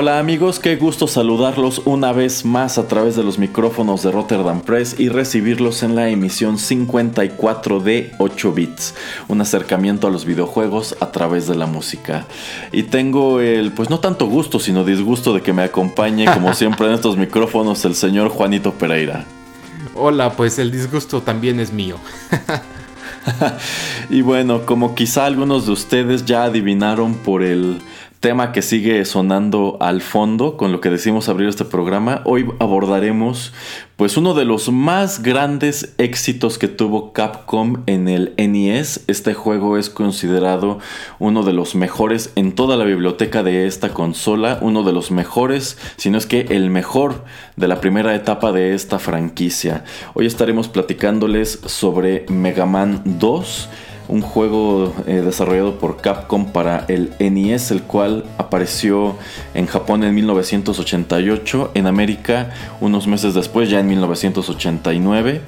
Hola amigos, qué gusto saludarlos una vez más a través de los micrófonos de Rotterdam Press y recibirlos en la emisión 54 de 8 bits, un acercamiento a los videojuegos a través de la música. Y tengo el, pues no tanto gusto, sino disgusto de que me acompañe como siempre en estos micrófonos el señor Juanito Pereira. Hola, pues el disgusto también es mío. y bueno, como quizá algunos de ustedes ya adivinaron por el tema que sigue sonando al fondo con lo que decimos abrir este programa, hoy abordaremos pues uno de los más grandes éxitos que tuvo Capcom en el NES. Este juego es considerado uno de los mejores en toda la biblioteca de esta consola, uno de los mejores, si no es que el mejor de la primera etapa de esta franquicia. Hoy estaremos platicándoles sobre Mega Man 2 un juego eh, desarrollado por Capcom para el NES, el cual apareció en Japón en 1988, en América unos meses después, ya en 1989.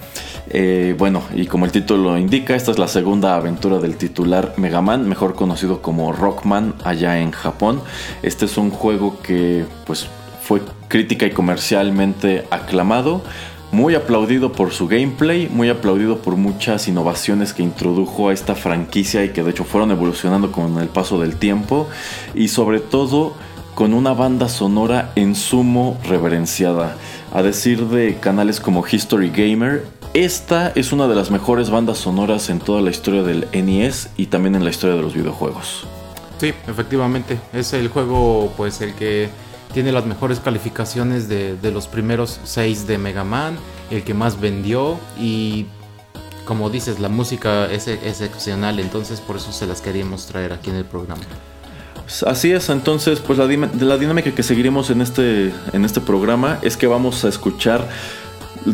Eh, bueno, y como el título lo indica, esta es la segunda aventura del titular Mega Man, mejor conocido como Rockman allá en Japón. Este es un juego que pues fue crítica y comercialmente aclamado muy aplaudido por su gameplay, muy aplaudido por muchas innovaciones que introdujo a esta franquicia y que de hecho fueron evolucionando con el paso del tiempo y sobre todo con una banda sonora en sumo reverenciada. A decir de canales como History Gamer, esta es una de las mejores bandas sonoras en toda la historia del NES y también en la historia de los videojuegos. Sí, efectivamente, es el juego pues el que tiene las mejores calificaciones de, los primeros seis de Mega Man, el que más vendió y como dices, la música es excepcional, entonces por eso se las queríamos traer aquí en el programa. Así es, entonces pues la, la dinámica que seguiremos en este, en este programa es que vamos a escuchar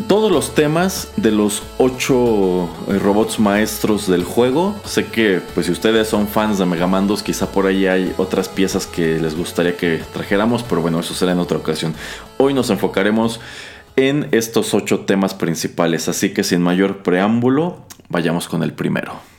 todos los temas de los ocho eh, robots maestros del juego. Sé que, pues, si ustedes son fans de Mega Man 2, quizá por ahí hay otras piezas que les gustaría que trajéramos, pero bueno, eso será en otra ocasión. Hoy nos enfocaremos en estos ocho temas principales, así que sin mayor preámbulo, vayamos con el primero.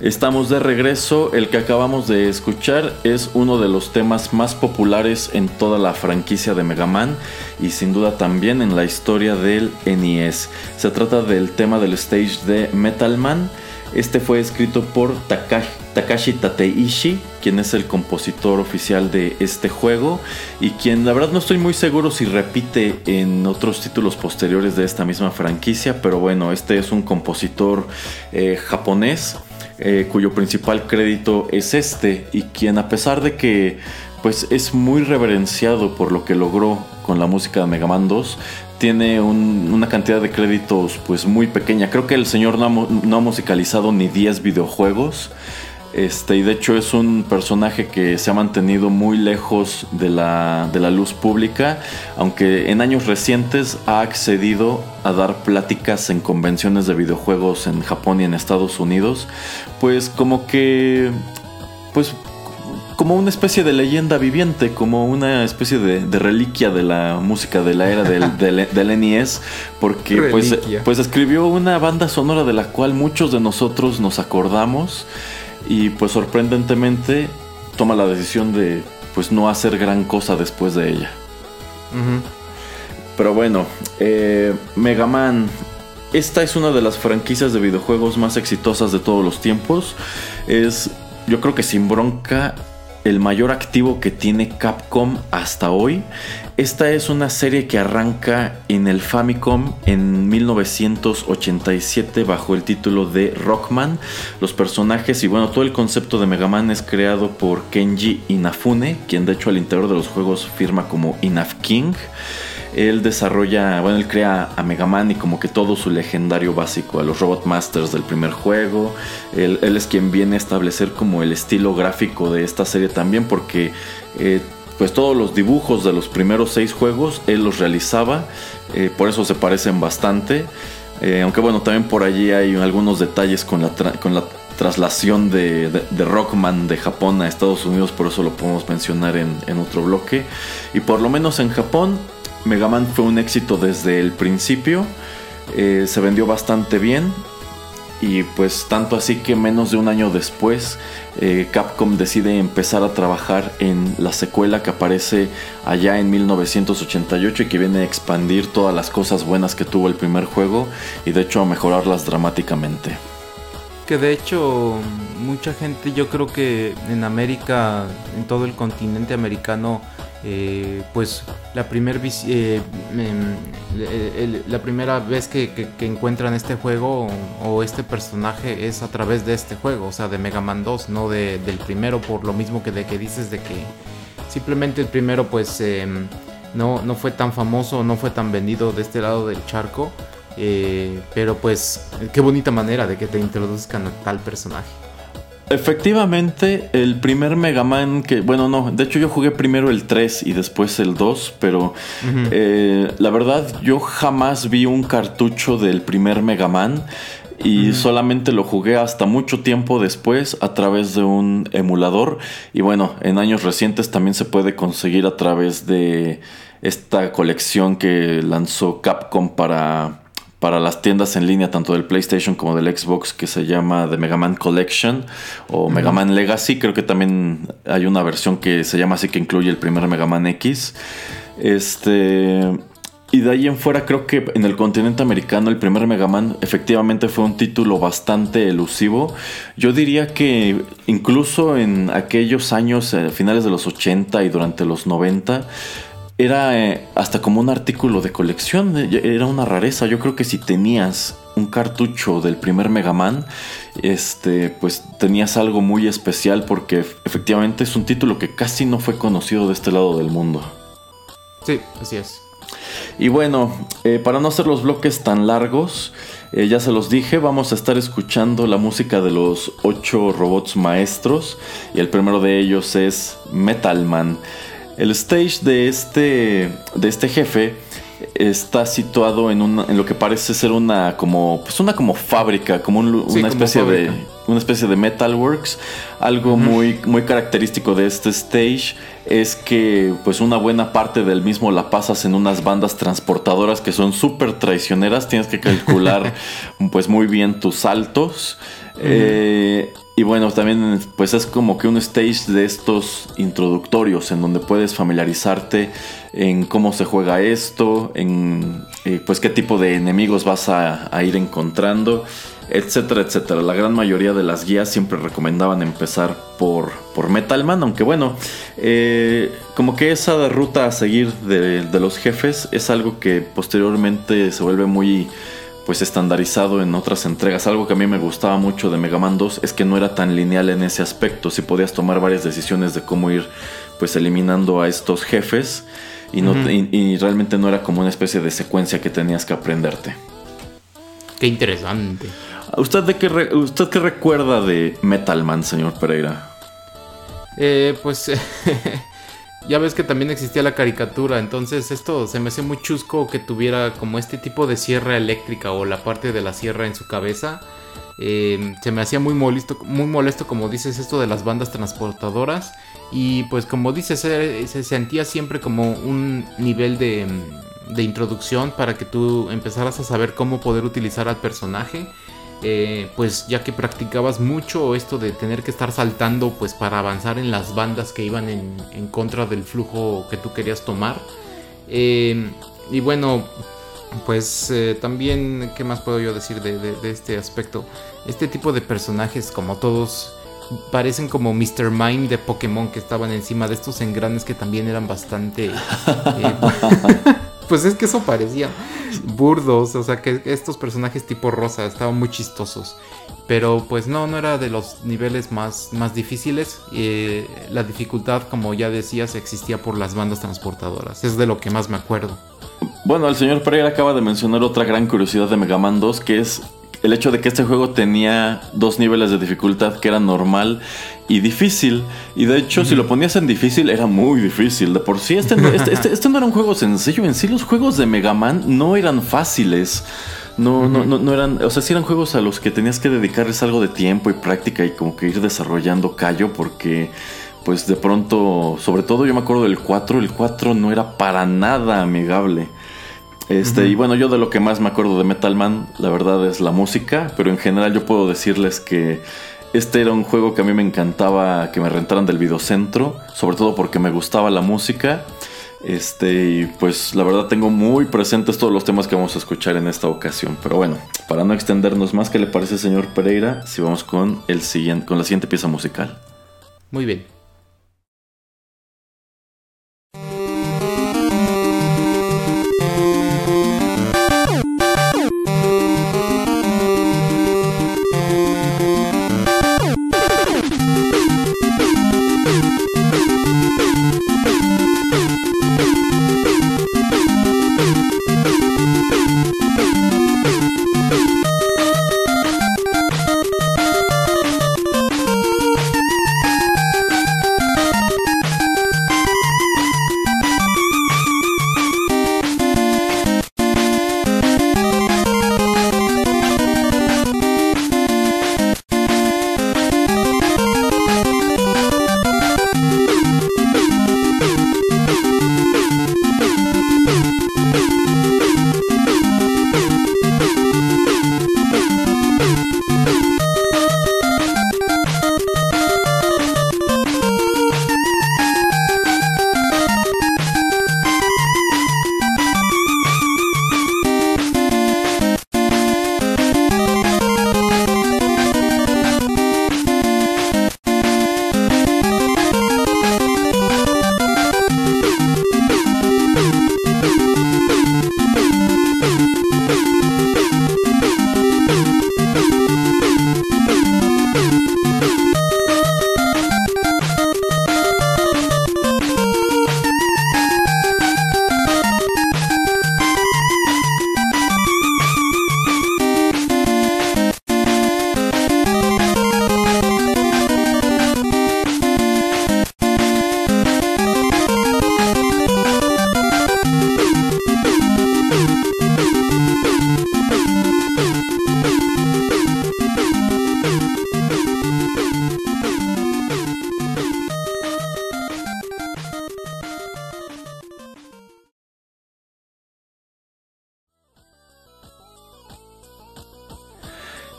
Estamos de regreso. El que acabamos de escuchar es uno de los temas más populares en toda la franquicia de Mega Man y sin duda también en la historia del NES. Se trata del tema del stage de Metal Man. Este fue escrito por Takashi Tateishi, quien es el compositor oficial de este juego y quien la verdad no estoy muy seguro si repite en otros títulos posteriores de esta misma franquicia, pero bueno, este es un compositor eh, japonés eh, cuyo principal crédito es este y quien a pesar de que pues es muy reverenciado por lo que logró con la música de Mega Man 2 tiene una cantidad de créditos pues muy pequeña. Creo que el señor no ha, musicalizado ni 10 videojuegos este, y de hecho es un personaje que se ha mantenido muy lejos de la, de la luz pública, aunque en años recientes ha accedido a dar pláticas en convenciones de videojuegos en Japón y en Estados Unidos, pues como que, pues como una especie de leyenda viviente, como una especie de, reliquia de la música de la era del, del, NES, porque pues, pues escribió una banda sonora de la cual muchos de nosotros nos acordamos y pues sorprendentemente toma la decisión de pues no hacer gran cosa después de ella. Pero bueno, eh, Mega Man. Esta es una de las franquicias de videojuegos más exitosas de todos los tiempos. Es, yo creo que sin bronca, el mayor activo que tiene Capcom hasta hoy. Esta es una serie que arranca en el Famicom en 1987 bajo el título de Rockman. Los personajes y bueno, todo el concepto de Mega Man es creado por Kenji Inafune, quien de hecho al interior de los juegos firma como Inaf King. Él desarrolla, bueno, él crea a Mega Man y como que todo su legendario básico, a los Robot Masters del primer juego. Él, es quien viene a establecer como el estilo gráfico de esta serie también porque... Eh, pues todos los dibujos de los primeros seis juegos él los realizaba, eh, por eso se parecen bastante. Eh, aunque bueno, también por allí hay algunos detalles con la, con la traslación de, Rockman de Japón a Estados Unidos, por eso lo podemos mencionar en, en otro bloque. Y por lo menos en Japón Mega Man fue un éxito desde el principio, eh, se vendió bastante bien y pues tanto así que menos de un año después eh, Capcom decide empezar a trabajar en la secuela que aparece allá en 1988 y que viene a expandir todas las cosas buenas que tuvo el primer juego y de hecho a mejorarlas dramáticamente. Que de hecho mucha gente yo creo que en América, en todo el continente americano, eh, pues la, eh, em, la primera vez que, encuentran este juego o, este personaje es a través de este juego, o sea, de Mega Man 2, no de, del primero, por lo mismo que de que dices de que simplemente el primero pues em, no, no fue tan famoso, no fue tan vendido de este lado del charco, eh, pero pues qué bonita manera de que te introduzcan a tal personaje. Efectivamente, el primer Mega Man que, bueno, no, de hecho yo jugué primero el 3 y después el 2, pero eh, la verdad yo jamás vi un cartucho del primer Mega Man y solamente lo jugué hasta mucho tiempo después a través de un emulador y bueno, en años recientes también se puede conseguir a través de esta colección que lanzó Capcom para para las tiendas en línea, tanto del PlayStation como del Xbox, que se llama The Mega Man Collection o Mega Man Legacy. Creo que también hay una versión que se llama así que incluye el primer Mega Man X. Este. Y de ahí en fuera creo que en el continente americano el primer Mega Man efectivamente fue un título bastante elusivo. Yo diría que incluso en aquellos años, eh, finales de los 80 y durante los 90, era eh, hasta como un artículo de colección, eh, era una rareza. Yo creo que si tenías un cartucho del primer Mega Man, este, pues tenías algo muy especial porque efectivamente es un título que casi no fue conocido de este lado del mundo. Sí, así es. Y bueno, eh, para no hacer los bloques tan largos, ya se los dije, vamos a estar escuchando la música de los ocho robots maestros y el primero de ellos es Metal Man. El stage de este, de este jefe está situado en, en lo que parece ser una como pues una como fábrica, como una especie de una especie de metalworks. Algo muy muy característico de este stage es que pues una buena parte del mismo la pasas en unas bandas transportadoras que son súper traicioneras. Tienes que calcular pues muy bien tus saltos. Y bueno, también pues es como que un stage de estos introductorios en donde puedes familiarizarte en cómo se juega esto, en eh, pues qué tipo de enemigos vas a, ir encontrando, etcétera, etcétera. La gran mayoría de las guías siempre recomendaban empezar por, por Metal Man, aunque bueno, eh, como que esa ruta a seguir de, de los jefes es algo que posteriormente se vuelve muy pues estandarizado en otras entregas. Algo que a mí me gustaba mucho de Mega Man 2 es que no era tan lineal en ese aspecto. Si podías tomar varias decisiones de cómo ir pues eliminando a estos jefes y, no, y, realmente no era como una especie de secuencia que tenías que aprenderte. Qué interesante. ¿Usted, de qué, ¿Usted qué recuerda de Metal Man, señor Pereira? Eh, pues ya ves que también existía la caricatura, entonces esto se me hace muy chusco que tuviera como este tipo de sierra eléctrica o la parte de la sierra en su cabeza. Em, se me hacía muy molesto, muy molesto, como dices, esto de las bandas transportadoras. Y pues como dices, se, se sentía siempre como un nivel de, de introducción para que tú empezaras a saber cómo poder utilizar al personaje. Eh, pues ya que practicabas mucho esto de tener que estar saltando pues para avanzar en las bandas que iban en, contra del flujo que tú querías tomar. Eh, y bueno, pues eh, también, ¿qué más puedo yo decir de, este aspecto? Este tipo de personajes, como todos, parecen como Mr. Mime de Pokémon que estaban encima de estos engranes que también eran bastante... pues es que eso parecía burdos, o sea que estos personajes tipo rosa estaban muy chistosos. Pero pues no, no era de los niveles más, más difíciles. y la dificultad, como ya decías, existía por las bandas transportadoras. Es de lo que más me acuerdo. Bueno, el señor Pereira acaba de mencionar otra gran curiosidad de Mega Man 2, que es el hecho de que este juego tenía dos niveles de dificultad, que era normal y difícil. Y de hecho, si lo ponías en difícil, era muy difícil. De por sí, este, este, este, este, no era un juego sencillo. En sí, los juegos de Mega Man no eran fáciles. No, no, no, no, eran, o sea, sí eran juegos a los que tenías que dedicarles algo de tiempo y práctica y como que ir desarrollando callo porque pues de pronto, sobre todo yo me acuerdo del 4, el 4 no era para nada amigable. Este, y bueno, yo de lo que más me acuerdo de Metal Man, la verdad es la música, pero en general yo puedo decirles que este era un juego que a mí me encantaba que me rentaran del videocentro, sobre todo porque me gustaba la música. Este, y pues la verdad tengo muy presentes todos los temas que vamos a escuchar en esta ocasión. Pero bueno, para no extendernos más, ¿qué le parece, señor Pereira? Si vamos con el siguiente, con la siguiente pieza musical. Muy bien.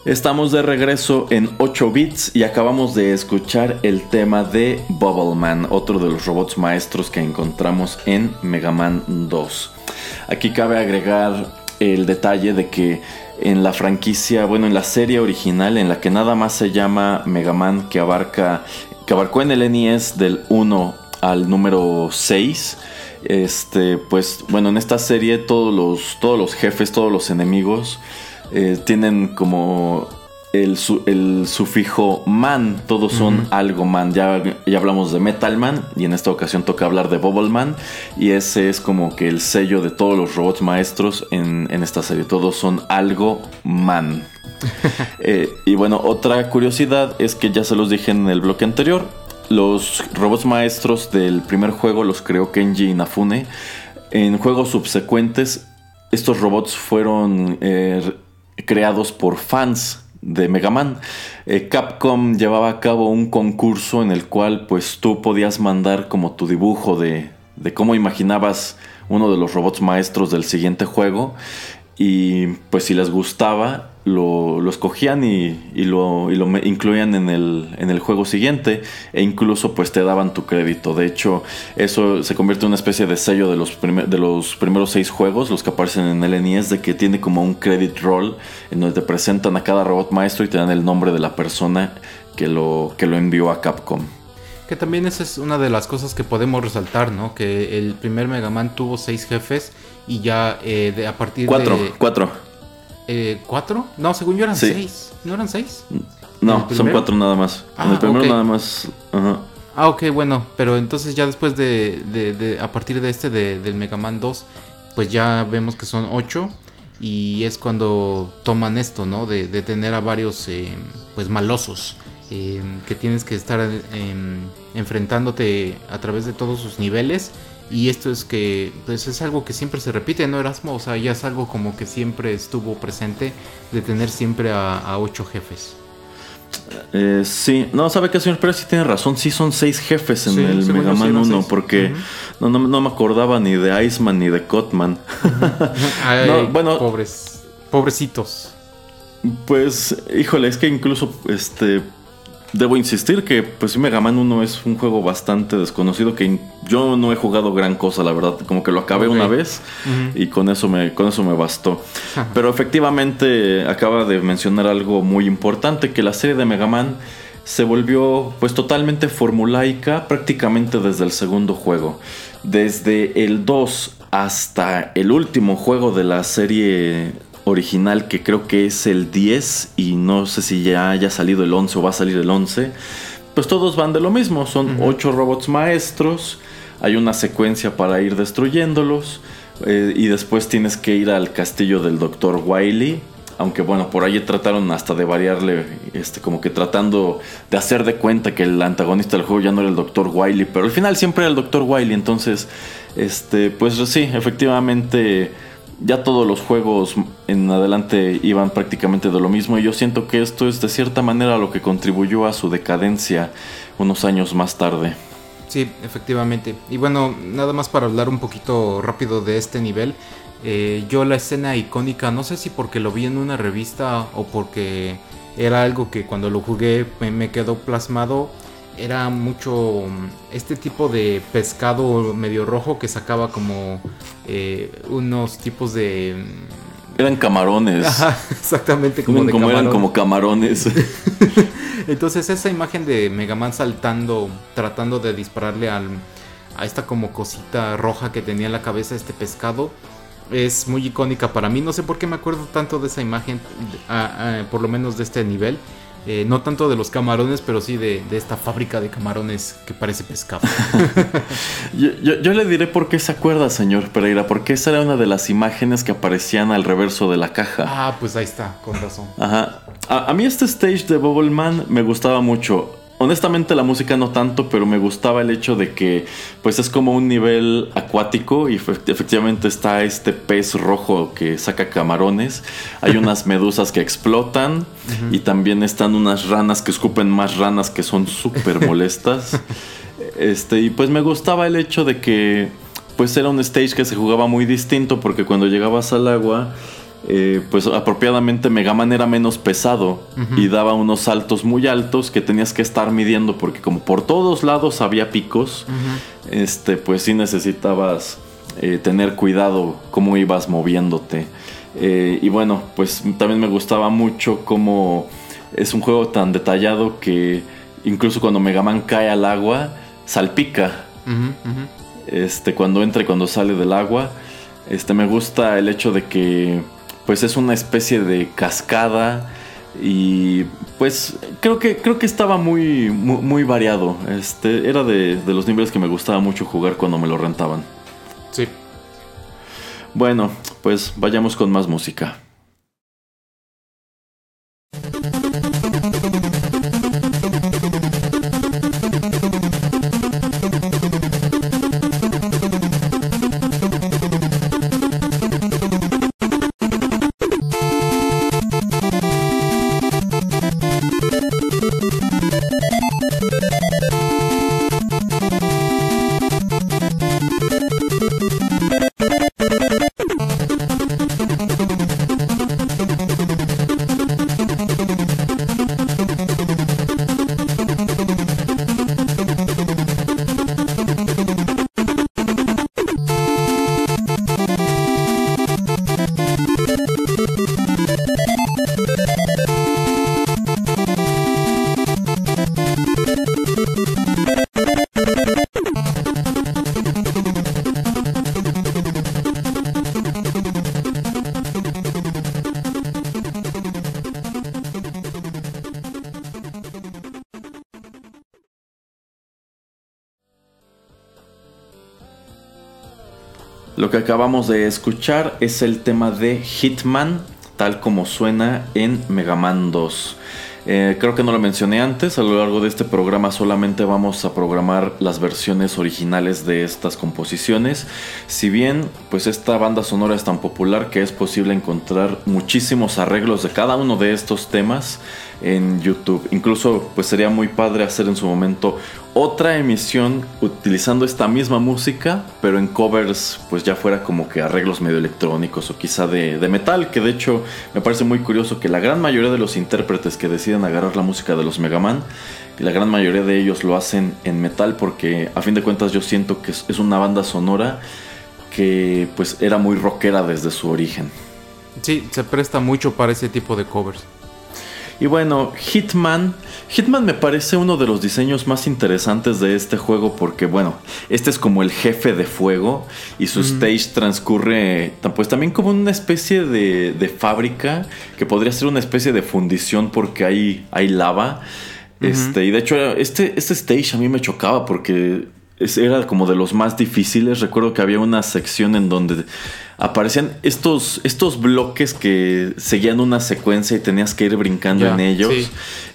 Estamos de regreso en 8 bits y acabamos de escuchar el tema de Man, otro de los robots maestros que encontramos en Mega Man 2. Aquí cabe agregar el detalle de que en la franquicia, bueno, en la serie original, en la que nada más se llama Mega Man, que abarca, que abarcó en el NES del 1 al número 6. Este, pues bueno, en esta serie todos los, todos los jefes, todos los enemigos eh, tienen como el, sufijo man, todos son algo man. Ya, ya hablamos de Metal Man y en esta ocasión toca hablar de Bubble Man y ese es como que el sello de todos los robots maestros en, esta serie. Todos son algo man. Eh, y bueno, otra curiosidad es que ya se los dije en el bloque anterior. Los robots maestros del primer juego los creó Kenji Inafune. En juegos subsecuentes, estos robots fueron eh, creados por fans de Mega Man. Eh, Capcom llevaba a cabo un concurso en el cual pues tú podías mandar como tu dibujo de, de cómo imaginabas uno de los robots maestros del siguiente juego y pues si les gustaba lo, escogían y, lo, incluían en el, en el, juego siguiente e incluso pues te daban tu crédito. De hecho, eso se convierte en una especie de sello de los, de los primeros seis juegos, los que aparecen en el NES, de que tiene como un credit roll en donde te presentan a cada robot maestro y te dan el nombre de la persona que lo, que lo envió a Capcom. Que también esa es una de las cosas que podemos resaltar, ¿no? Que el primer Mega Man tuvo seis jefes y ya eh, de, a partir cuatro, de... Cuatro, eh, ¿Cuatro? No, según yo eran seis. ¿No eran seis? No, son cuatro nada más. en el ah, primero nada más... Ah, ok, bueno, pero entonces ya después de, de, a partir de este, de, del Mega Man 2, pues ya vemos que son ocho y es cuando toman esto, ¿no? De, tener a varios, eh, pues, malosos. Em, que tienes que estar em, enfrentándote a través de todos sus niveles. Y esto es que pues es algo que siempre se repite, ¿no, Erasmo? O sea, ya es algo como que siempre estuvo presente de tener siempre a, ocho jefes. Eh, sí, no, sabe que señor Pérez sí tiene razón, sí son seis jefes en el Mega Man 1, porque no, no, me acordaba ni de Iceman ni de Cotman. bueno, pobres, pobrecitos. Pues, híjole, es que incluso este Debo insistir que pues Mega Man 1 es un juego bastante desconocido que yo no he jugado gran cosa, la verdad, como que lo acabé una vez y con eso me con eso me bastó. Pero efectivamente acaba de mencionar algo muy importante que la serie de Mega Man se volvió pues totalmente formulaica prácticamente desde el segundo juego. Desde el 2 hasta el último juego de la serie original que creo que es el 10 y no sé si ya haya salido el 11 o va a salir el 11, pues todos van de lo mismo, son 8 robots maestros, hay una secuencia para ir destruyéndolos eh, y después tienes que ir al castillo del Dr. Wily. Aunque bueno, por ahí trataron hasta de variarle, este, como que tratando de hacer de cuenta que el antagonista del juego ya no era el Dr. Wily, pero al final siempre era el Dr. Wily, entonces, este, pues sí, efectivamente ya todos los juegos en adelante iban prácticamente de lo mismo y yo siento que esto es de cierta manera lo que contribuyó a su decadencia unos años más tarde. Sí, efectivamente. Y bueno, nada más para hablar un poquito rápido de este nivel. Eh, yo la escena icónica, no sé si porque lo vi en una revista o porque era algo que cuando lo jugué me quedó plasmado era mucho mm, este tipo de pescado medio rojo que sacaba como eh, unos tipos de... Mm, eran camarones. exactamente, como, eran como camarones. Entonces esa imagen de Megaman saltando, tratando de dispararle al, a esta como cosita roja que tenía en la cabeza este pescado, es muy icónica para mí. No sé por qué me acuerdo tanto de esa imagen, por lo menos de este nivel. Eh, no tanto de los camarones, pero sí de, esta fábrica de camarones que parece pescado. yo, le diré por qué se acuerda, señor Pereira, porque esa era una de las imágenes que aparecían al reverso de la caja. Ah, pues ahí está, con razón. Ajá. A, a mí este stage de Bubble Man me gustaba mucho. Honestamente la música no tanto, pero me gustaba el hecho de que pues es como un nivel acuático y efectivamente está este pez rojo que saca camarones, hay unas medusas que explotan y también están unas ranas que escupen más ranas que son súper molestas. este, y pues me gustaba el hecho de que pues era un stage que se jugaba muy distinto porque cuando llegabas al agua eh, pues apropiadamente Mega Man era menos pesado y daba unos saltos muy altos que tenías que estar midiendo porque como por todos lados había picos, este, pues sí necesitabas eh, tener cuidado cómo ibas moviéndote. Eh, y bueno, pues también me gustaba mucho cómo es un juego tan detallado que incluso cuando Mega Man cae al agua, salpica. Este, cuando entra y cuando sale del agua. Este, me gusta el hecho de que pues es una especie de cascada y pues creo que creo que estaba muy muy, variado. Este era de, de, los niveles que me gustaba mucho jugar cuando me lo rentaban. Sí. Bueno, pues vayamos con más música. Acabamos de escuchar es el tema de Hitman, tal como suena en Mega Man 2. Eh, creo que no lo mencioné antes, a lo largo de este programa solamente vamos a programar las versiones originales de estas composiciones. Si bien, pues esta banda sonora es tan popular que es posible encontrar muchísimos arreglos de cada uno de estos temas en YouTube. Incluso pues sería muy padre hacer en su momento otra emisión utilizando esta misma música, pero en covers pues ya fuera como que arreglos medio electrónicos o quizá de, metal, que de hecho me parece muy curioso que la gran mayoría de los intérpretes que deciden agarrar la música de los Mega Man, la gran mayoría de ellos lo hacen en metal porque a fin de cuentas yo siento que es una banda sonora que pues era muy rockera desde su origen. Sí, se presta mucho para ese tipo de covers. Y bueno, Hitman. Hitman me parece uno de los diseños más interesantes de este juego porque, bueno, este es como el jefe de fuego y su stage transcurre pues también como una especie de, fábrica que podría ser una especie de fundición porque hay, hay lava. Este, y de hecho, este, este stage a mí me chocaba porque era como de los más difíciles. Recuerdo que había una sección en donde aparecían estos, estos bloques que seguían una secuencia y tenías que ir brincando en ellos.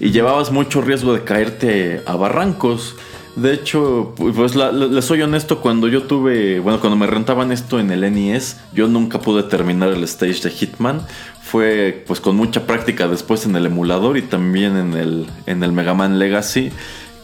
Y llevabas mucho riesgo de caerte a barrancos. De hecho, pues les soy honesto, cuando yo tuve, bueno, cuando me rentaban esto en el NES, yo nunca pude terminar el stage de Hitman. Fue pues con mucha práctica después en el emulador y también en el, en el Mega Man Legacy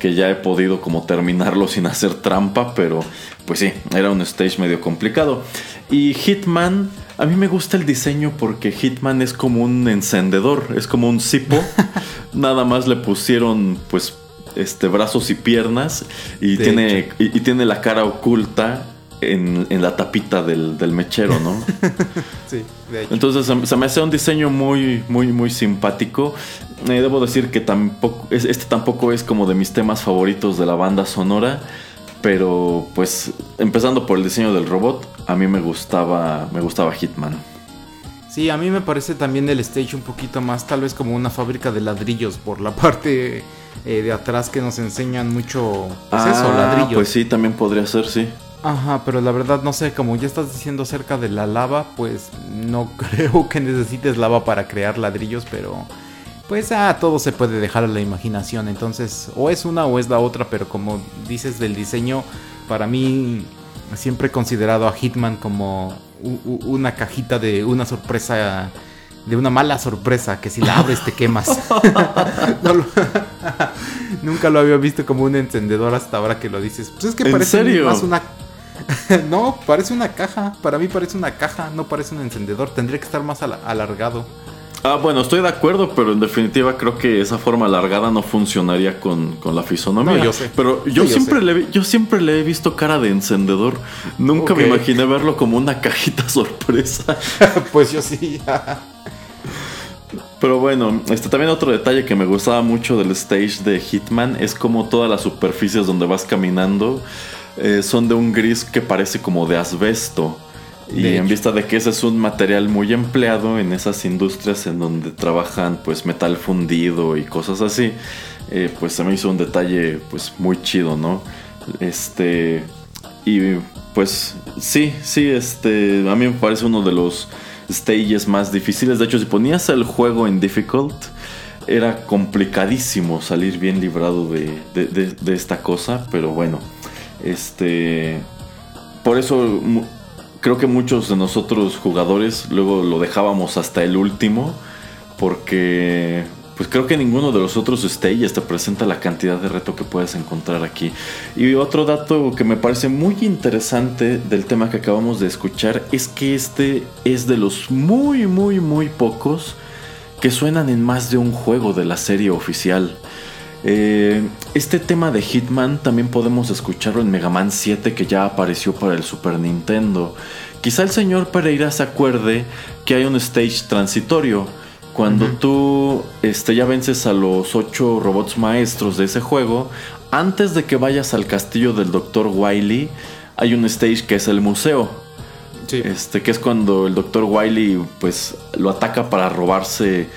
que ya he podido como terminarlo sin hacer trampa, pero pues sí, era un stage medio complicado. Y Hitman, a mí me gusta el diseño porque Hitman es como un encendedor, es como un cipo. Nada más le pusieron pues este brazos y piernas y tiene y, tiene la cara oculta en, la tapita del, mechero, ¿no? sí, de hecho. Entonces se, me hace un diseño muy, muy, muy simpático. Eh, debo decir que tampoco, este tampoco es como de mis temas favoritos de la banda sonora. Pero pues empezando por el diseño del robot, a mí me gustaba, me gustaba Hitman. Sí, a mí me parece también el stage un poquito más tal vez como una fábrica de ladrillos por la parte eh, de atrás que nos enseñan mucho pues eso, ah, ladrillos. Pues sí, también podría ser, sí. Ajá, pero la verdad no sé, como ya estás diciendo acerca de la lava, pues no creo que necesites lava para crear ladrillos, pero pues ah, todo se puede dejar a la imaginación, entonces o es una o es la otra, pero como dices del diseño, para mí siempre he considerado a Hitman como una cajita de una sorpresa de una mala sorpresa que si la abres te quemas. nunca lo había visto como un encendedor hasta ahora que lo dices. Pues es que parece más una no, parece una caja. Para mí parece una caja, no parece un encendedor. Tendría que estar más alargado. Ah, bueno, estoy de acuerdo, pero en definitiva creo que esa forma alargada no funcionaría con, la fisonomía. No, yo sé. Pero yo, siempre le, yo siempre le he visto cara de encendedor. Nunca me imaginé verlo como una cajita sorpresa. pues yo sí. Pero bueno, este también otro detalle que me gustaba mucho del stage de Hitman es como todas las superficies donde vas caminando eh, son de un gris que parece como de asbesto. y en vista de que ese es un material muy empleado en esas industrias en donde trabajan pues metal fundido y cosas así, eh, pues se me hizo un detalle pues muy chido, ¿no? Este y pues sí, sí, este a mí me parece uno de los stages más difíciles. De hecho, si ponías el juego en difficult, era complicadísimo salir bien librado de, esta cosa. Pero bueno, este. Por eso creo que muchos de nosotros jugadores luego lo dejábamos hasta el último. Porque pues creo que ninguno de los otros stages te presenta la cantidad de reto que puedes encontrar aquí. Y otro dato que me parece muy interesante del tema que acabamos de escuchar es que este es de los muy, muy, muy pocos que suenan en más de un juego de la serie oficial. Eh, este tema de Hitman también podemos escucharlo en Mega Man 7 que ya apareció para el Super Nintendo. Quizá el señor Pereira se acuerde que hay un stage transitorio cuando tú este, ya vences a los ocho robots maestros de ese juego, antes de que vayas al castillo del Dr. Wily, hay un stage que es el museo. Este, que es cuando el Dr. Wily pues lo ataca para robarse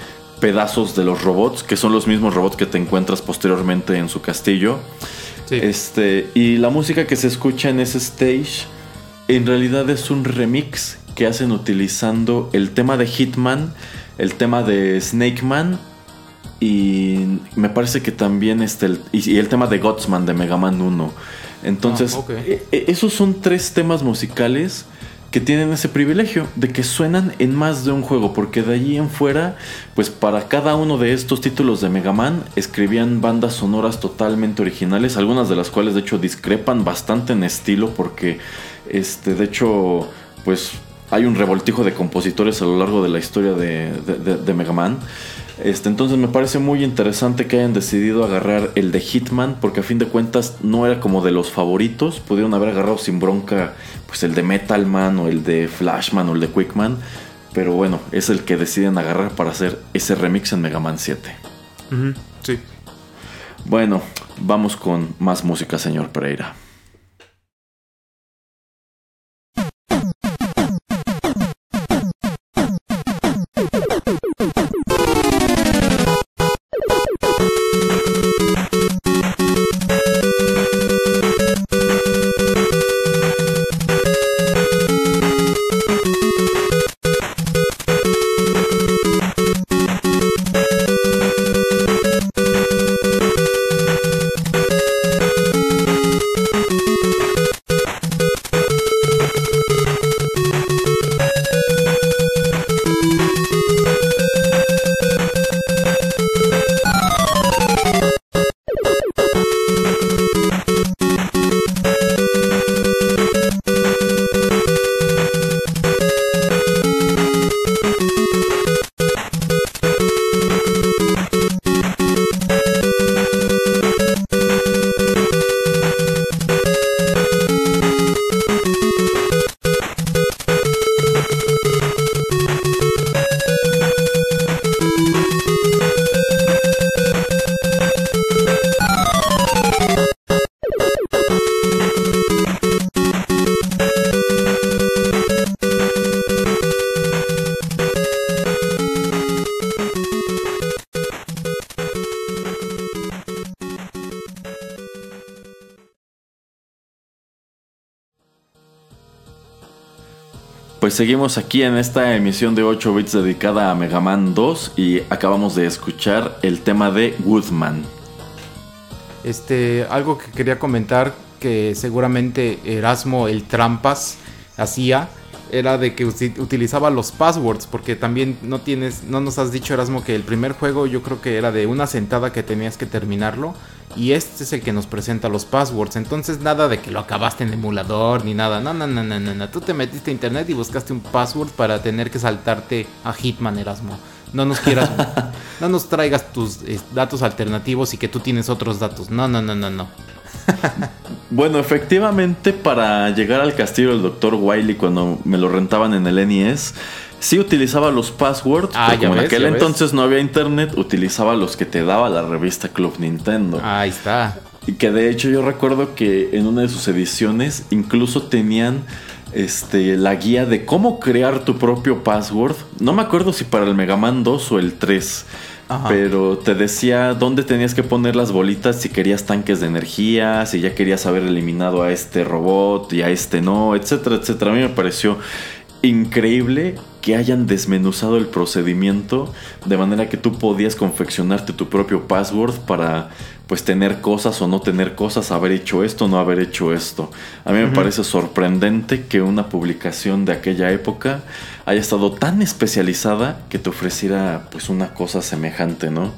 pedazos de los robots, que son los mismos robots que te encuentras posteriormente en su castillo. Este, y la música que se escucha en ese stage en realidad es un remix que hacen utilizando el tema de Hitman el tema de Snake Man y me parece que también este el, y, el tema de Godsman de Mega Man 1. Entonces, ah, e, e, esos son tres temas musicales que tienen ese privilegio de que suenan en más de un juego, porque de allí en fuera, pues para cada uno de estos títulos de Mega Man escribían bandas sonoras totalmente originales, algunas de las cuales de hecho discrepan bastante en estilo, porque este, de hecho, pues hay un revoltijo de compositores a lo largo de la historia de, de, Mega Man. Este, entonces me parece muy interesante que hayan decidido agarrar el de Hitman, porque a fin de cuentas no era como de los favoritos. Pudieron haber agarrado sin bronca pues el de Metal Man o el de Flashman o el de Quickman. Pero bueno, es el que deciden agarrar para hacer ese remix en Mega Man 7. sí. Bueno, vamos con más música, señor Pereira. Seguimos aquí en esta emisión de 8 bits dedicada a Mega Man 2 y acabamos de escuchar el tema de Woodman. Este, algo que quería comentar que seguramente Erasmo el Trampas hacía era de que utilizaba los passwords, porque también no tienes, no nos has dicho Erasmo que el primer juego yo creo que era de una sentada que tenías que terminarlo y este es el que nos presenta los passwords, entonces nada de que lo acabaste en emulador ni nada, no, no, no, no, no, no. tú te metiste a internet y buscaste un password para tener que saltarte a Hitman Erasmo. No nos quieras, no nos traigas tus eh, datos alternativos y que tú tienes otros datos. No, no, no, no, no. bueno, efectivamente, para llegar al castillo del Dr. Wiley cuando me lo rentaban en el NES, sí utilizaba los passwords. Ah, como en aquel entonces no había internet, utilizaba los que te daba la revista Club Nintendo. Ahí está. Y que de hecho yo recuerdo que en una de sus ediciones incluso tenían este, la guía de cómo crear tu propio password. No me acuerdo si para el Mega Man 2 o el 3. Pero te decía dónde tenías que poner las bolitas si querías tanques de energía, si ya querías haber eliminado a este robot y a este no, etcétera, etcétera. A mí me pareció increíble que hayan desmenuzado el procedimiento de manera que tú podías confeccionarte tu propio password para pues tener cosas o no tener cosas, haber hecho esto o no haber hecho esto. A mí me parece sorprendente que una publicación de aquella época haya estado tan especializada que te ofreciera pues una cosa semejante, ¿no?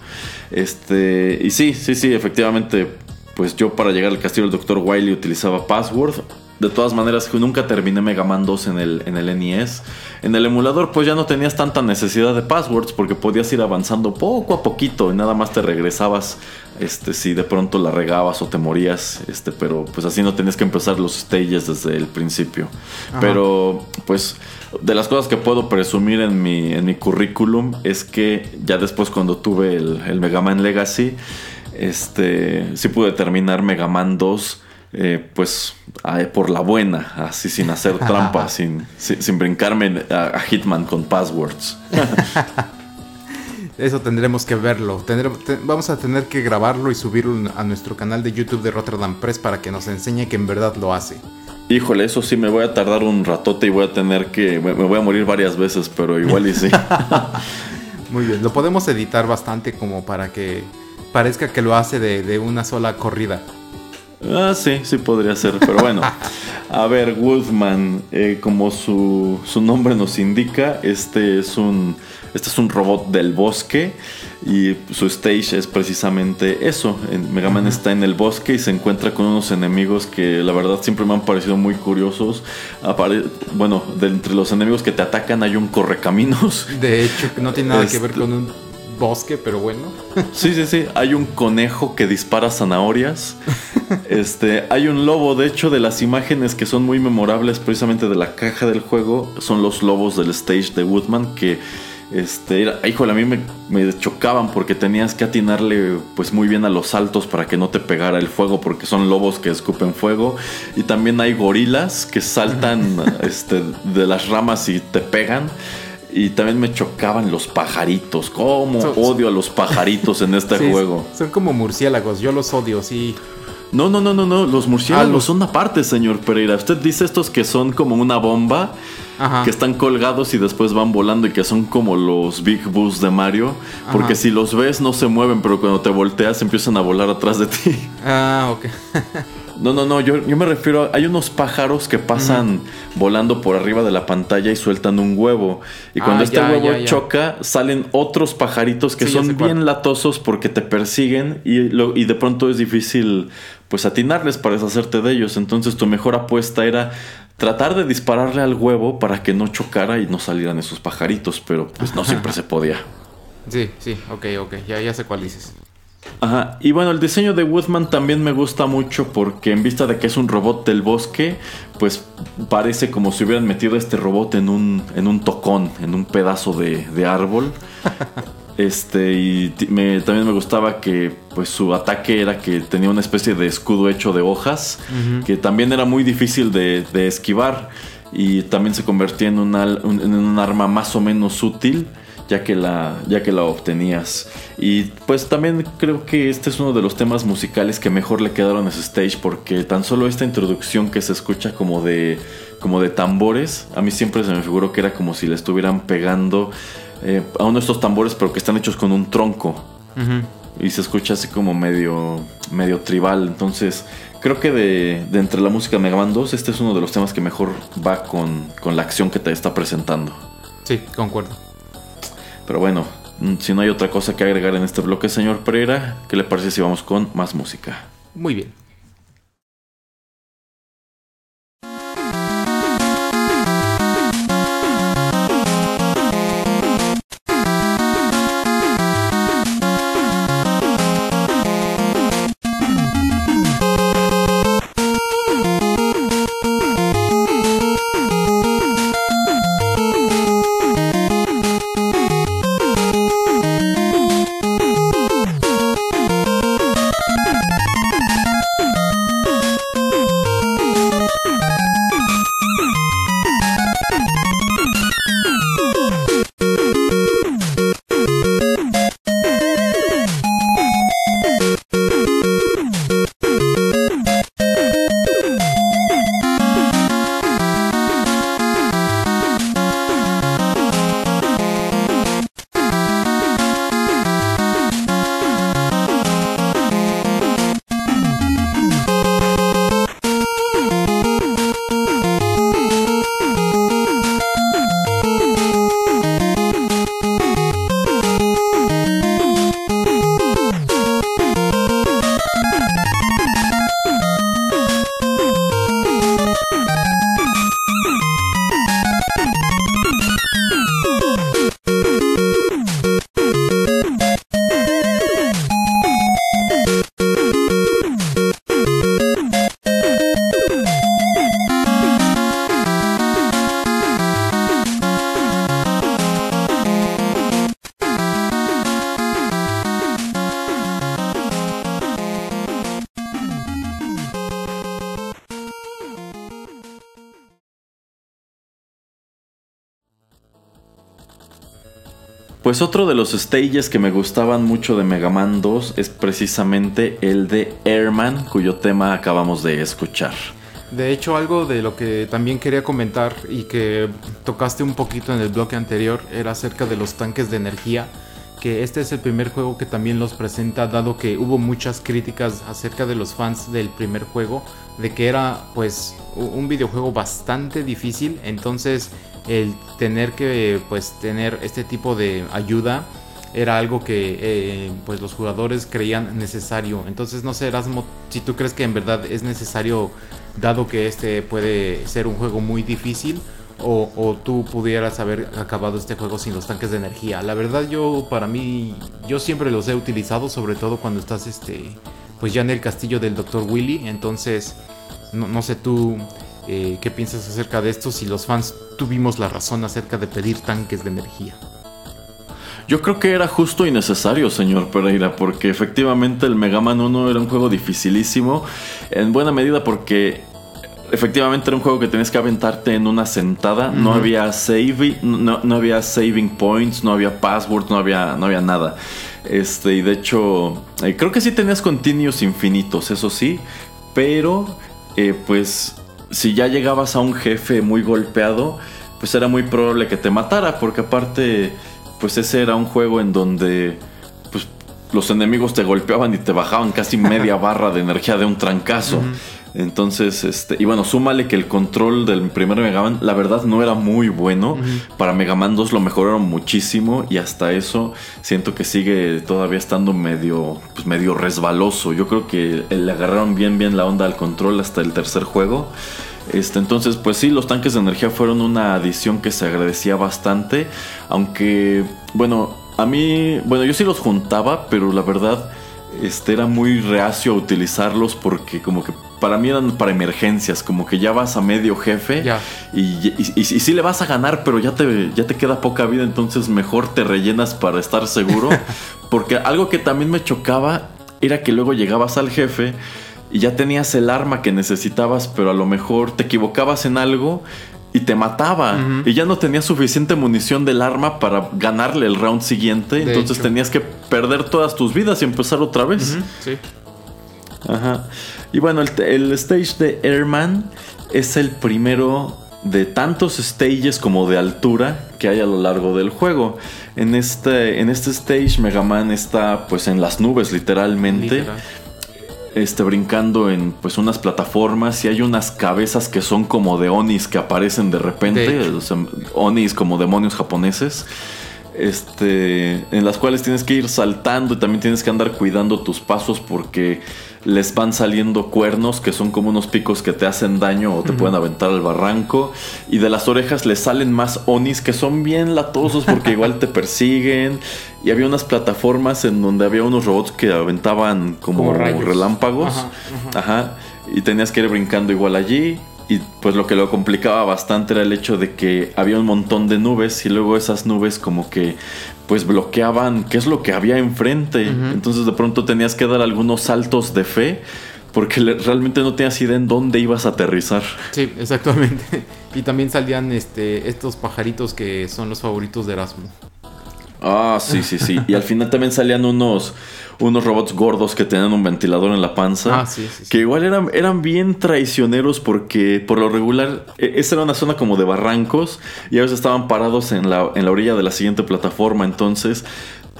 Este, y sí, sí, sí, efectivamente, pues yo para llegar al castillo del Dr. Wiley utilizaba password de todas maneras, nunca terminé Mega Man 2 en el, en el NES. En el emulador, pues ya no tenías tanta necesidad de passwords porque podías ir avanzando poco a poquito y nada más te regresabas este, si de pronto la regabas o te morías. Este, pero pues así no tenías que empezar los stages desde el principio. Pero pues de las cosas que puedo presumir en mi, en mi currículum es que ya después cuando tuve el, el Mega Man Legacy, este, sí pude terminar Mega Man 2 eh, pues por la buena, así sin hacer trampa, sin, sin, brincarme a, Hitman con passwords. Eso tendremos que verlo. vamos a tener que grabarlo y subirlo a nuestro canal de YouTube de Rotterdam Press para que nos enseñe que en verdad lo hace. Híjole, eso sí me voy a tardar un ratote y voy a tener que. Me, voy a morir varias veces, pero igual y sí. Muy bien, lo podemos editar bastante como para que parezca que lo hace de una sola corrida. Ah, sí, sí podría ser, pero bueno. A ver, Wolfman, eh, como su, su, nombre nos indica, este es un este es un robot del bosque y su stage es precisamente eso. Mega Man está en el bosque y se encuentra con unos enemigos que la verdad siempre me han parecido muy curiosos. bueno, de entre los enemigos que te atacan hay un correcaminos. De hecho, no tiene nada que ver con un bosque, pero bueno. Sí, sí, sí. Hay un conejo que dispara zanahorias. Este, hay un lobo. De hecho, de las imágenes que son muy memorables, precisamente de la caja del juego, son los lobos del stage de Woodman que. Este, era, híjole, a mí me, me, chocaban porque tenías que atinarle pues muy bien a los saltos para que no te pegara el fuego porque son lobos que escupen fuego y también hay gorilas que saltan este, de las ramas y te pegan. Y también me chocaban los pajaritos. ¿Cómo odio a los pajaritos en este juego? Son como murciélagos, yo los odio, sí. No, no, no, no, no. Los murciélagos son aparte, señor Pereira. Usted dice estos que son como una bomba, que están colgados y después van volando y que son como los Big Boost de Mario. Porque si los ves no se mueven, pero cuando te volteas empiezan a volar atrás de ti. Ah, ok. No, no, no, yo, yo me refiero, hay unos pájaros que pasan volando por arriba de la pantalla y sueltan un huevo. Y cuando ah, este huevo choca, salen otros pajaritos que son bien latosos porque te persiguen y, lo, y de pronto es difícil pues atinarles para deshacerte de ellos. Entonces tu mejor apuesta era tratar de dispararle al huevo para que no chocara y no salieran esos pajaritos, pero pues no siempre se podía. Sí, sí, ok, ok, ya, ya sé cuál dices. Ajá, y bueno, el diseño de Woodman también me gusta mucho porque en vista de que es un robot del bosque, pues parece como si hubieran metido a este robot en un, en un tocón, en un pedazo de, árbol. Este, y también me gustaba que pues su ataque era que tenía una especie de escudo hecho de hojas, que también era muy difícil de, esquivar y también se convertía en, en un arma más o menos útil ya que la, ya que la obtenías. Y pues también creo que este es uno de los temas musicales que mejor le quedaron a ese stage porque tan solo esta introducción que se escucha como de, como de tambores, a mí siempre se me figuró que era como si le estuvieran pegando eh, a uno de estos tambores pero que están hechos con un tronco. Y se escucha así como medio, medio tribal. Entonces creo que de, de entre la música de Mega Man 2, este es uno de los temas que mejor va con, con la acción que te está presentando. Sí, concuerdo. Pero bueno, mm, si no hay otra cosa que agregar en este bloque, señor Pereira, ¿qué le parece si vamos con más música? Muy bien. Pues otro de los stages que me gustaban mucho de Mega Man 2 es precisamente el de Airman, cuyo tema acabamos de escuchar. De hecho, algo de lo que también quería comentar y que tocaste un poquito en el bloque anterior era acerca de los tanques de energía, que este es el primer juego que también los presenta, dado que hubo muchas críticas acerca de los fans del primer juego, de que era pues un videojuego bastante difícil, entonces el tener que pues tener este tipo de ayuda era algo que eh, pues los jugadores creían necesario. Entonces no sé Erasmo si tú crees que en verdad es necesario dado que este puede ser un juego muy difícil o, tú pudieras haber acabado este juego sin los tanques de energía. La verdad yo para mí yo siempre los he utilizado sobre todo cuando estás este pues ya en el castillo del Dr. Willy. Entonces no, no sé tú eh, ¿Qué piensas acerca de esto si los fans tuvimos la razón acerca de pedir tanques de energía? Yo creo que era justo y necesario, señor Pereira, porque efectivamente el Mega Man 1 era un juego dificilísimo, en buena medida porque efectivamente era un juego que tenías que aventarte en una sentada, no había save, no, no, había saving points, no había passwords, no había, no había nada. Este, y de hecho, eh, creo que sí tenías continuos infinitos, eso sí, pero eh, pues si ya llegabas a un jefe muy golpeado, pues era muy probable que te matara, porque aparte, pues ese era un juego en donde pues, los enemigos te golpeaban y te bajaban casi media barra de energía de un trancazo. Entonces, este, y bueno, súmale que el control del primer Mega Man, la verdad, no era muy bueno. Para Mega Man 2 lo mejoraron muchísimo y hasta eso siento que sigue todavía estando medio, pues medio resbaloso. Yo creo que le agarraron bien, bien la onda al control hasta el tercer juego. Este, entonces, pues sí, los tanques de energía fueron una adición que se agradecía bastante. Aunque, bueno, a mí, bueno, yo sí los juntaba, pero la verdad, este, era muy reacio a utilizarlos porque como que para mí eran para emergencias, como que ya vas a medio jefe y, y, sí le vas a ganar, pero ya te, ya te queda poca vida, entonces mejor te rellenas para estar seguro. porque algo que también me chocaba era que luego llegabas al jefe y ya tenías el arma que necesitabas, pero a lo mejor te equivocabas en algo y te mataba. Y ya no tenías suficiente munición del arma para ganarle el round siguiente. entonces tenías que perder todas tus vidas y empezar otra vez. Sí. Ajá. Y bueno, el, stage de Airman es el primero de tantos stages como de altura que hay a lo largo del juego. En este, en este stage Mega Man está pues en las nubes literalmente. Este, brincando en pues unas plataformas y hay unas cabezas que son como de onis que aparecen de repente, onis como demonios japoneses este, en las cuales tienes que ir saltando y también tienes que andar cuidando tus pasos porque les van saliendo cuernos que son como unos picos que te hacen daño o te pueden aventar al barranco. Y de las orejas les salen más onis que son bien latosos porque igual te persiguen. Y había unas plataformas en donde había unos robots que aventaban como, relámpagos. Ajá, y tenías que ir brincando igual allí y pues lo que lo complicaba bastante era el hecho de que había un montón de nubes y luego esas nubes como que pues bloqueaban qué es lo que había enfrente. Entonces de pronto tenías que dar algunos saltos de fe porque realmente no tenías idea en dónde ibas a aterrizar. Sí, exactamente. Y también salían este, estos pajaritos que son los favoritos de Erasmo. Ah, sí, sí, sí. y al final también salían unos, unos robots gordos que tenían un ventilador en la panza. Ah, sí, sí, Que igual eran, eran bien traicioneros porque por lo regular, e, esa era una zona como de barrancos y ellos estaban parados en la, en la orilla de la siguiente plataforma. Entonces,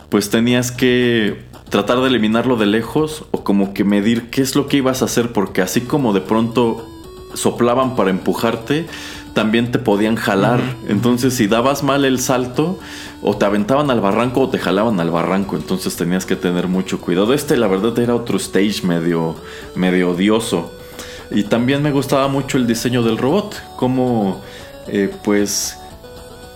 pues tenías que tratar de eliminarlo de lejos o como que medir qué es lo que ibas a hacer porque así como de pronto soplaban para empujarte, también te podían jalar. Entonces, si dabas mal el salto, o te aventaban al barranco o te jalaban al barranco. Entonces tenías que tener mucho cuidado. Este, la verdad, era otro stage medio, medio odioso. Y también me gustaba mucho el diseño del robot. Como, eh, pues.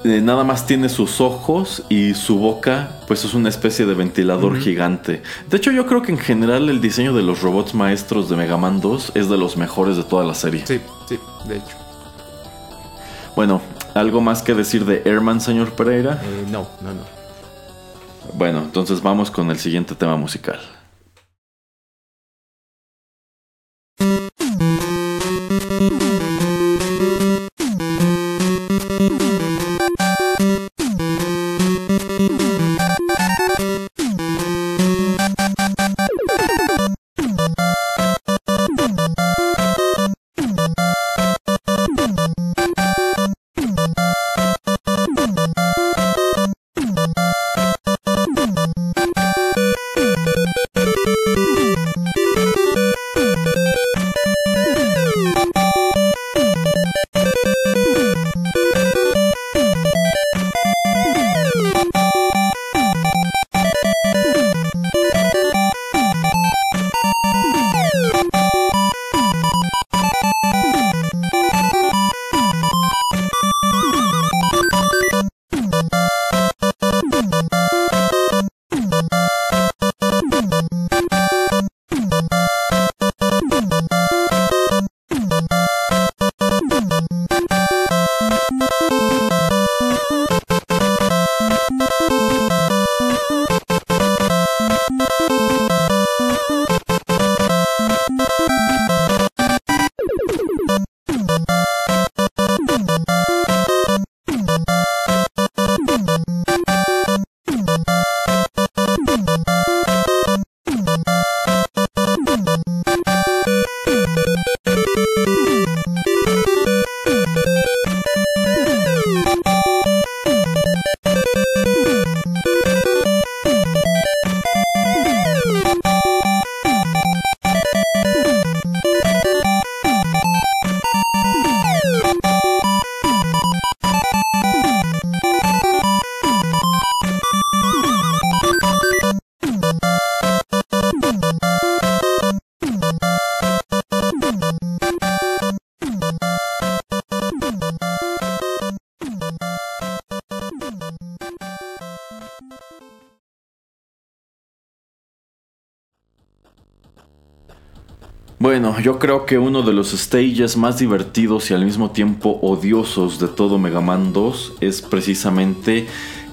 Eh, nada más tiene sus ojos y su boca, pues es una especie de ventilador gigante. De hecho, yo creo que en general el diseño de los robots maestros de Mega Man 2 es de los mejores de toda la serie. Sí, sí, de hecho. Bueno, ¿algo más que decir de Airman, señor Pereira? Eh, no, no, no. Bueno, entonces vamos con el siguiente tema musical. Bueno, yo creo que uno de los stages más divertidos y al mismo tiempo odiosos de todo Mega Man 2 es precisamente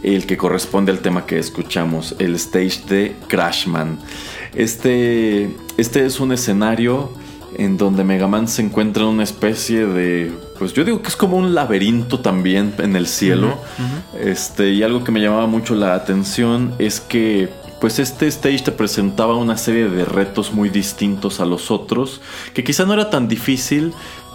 el que corresponde al tema que escuchamos, el stage de Crashman. Este, este es un escenario en donde Mega Man se encuentra en una especie de, pues yo digo que es como un laberinto también en el cielo. Este, y algo que me llamaba mucho la atención es que pues este stage te presentaba una serie de retos muy distintos a los otros, que quizá no era tan difícil,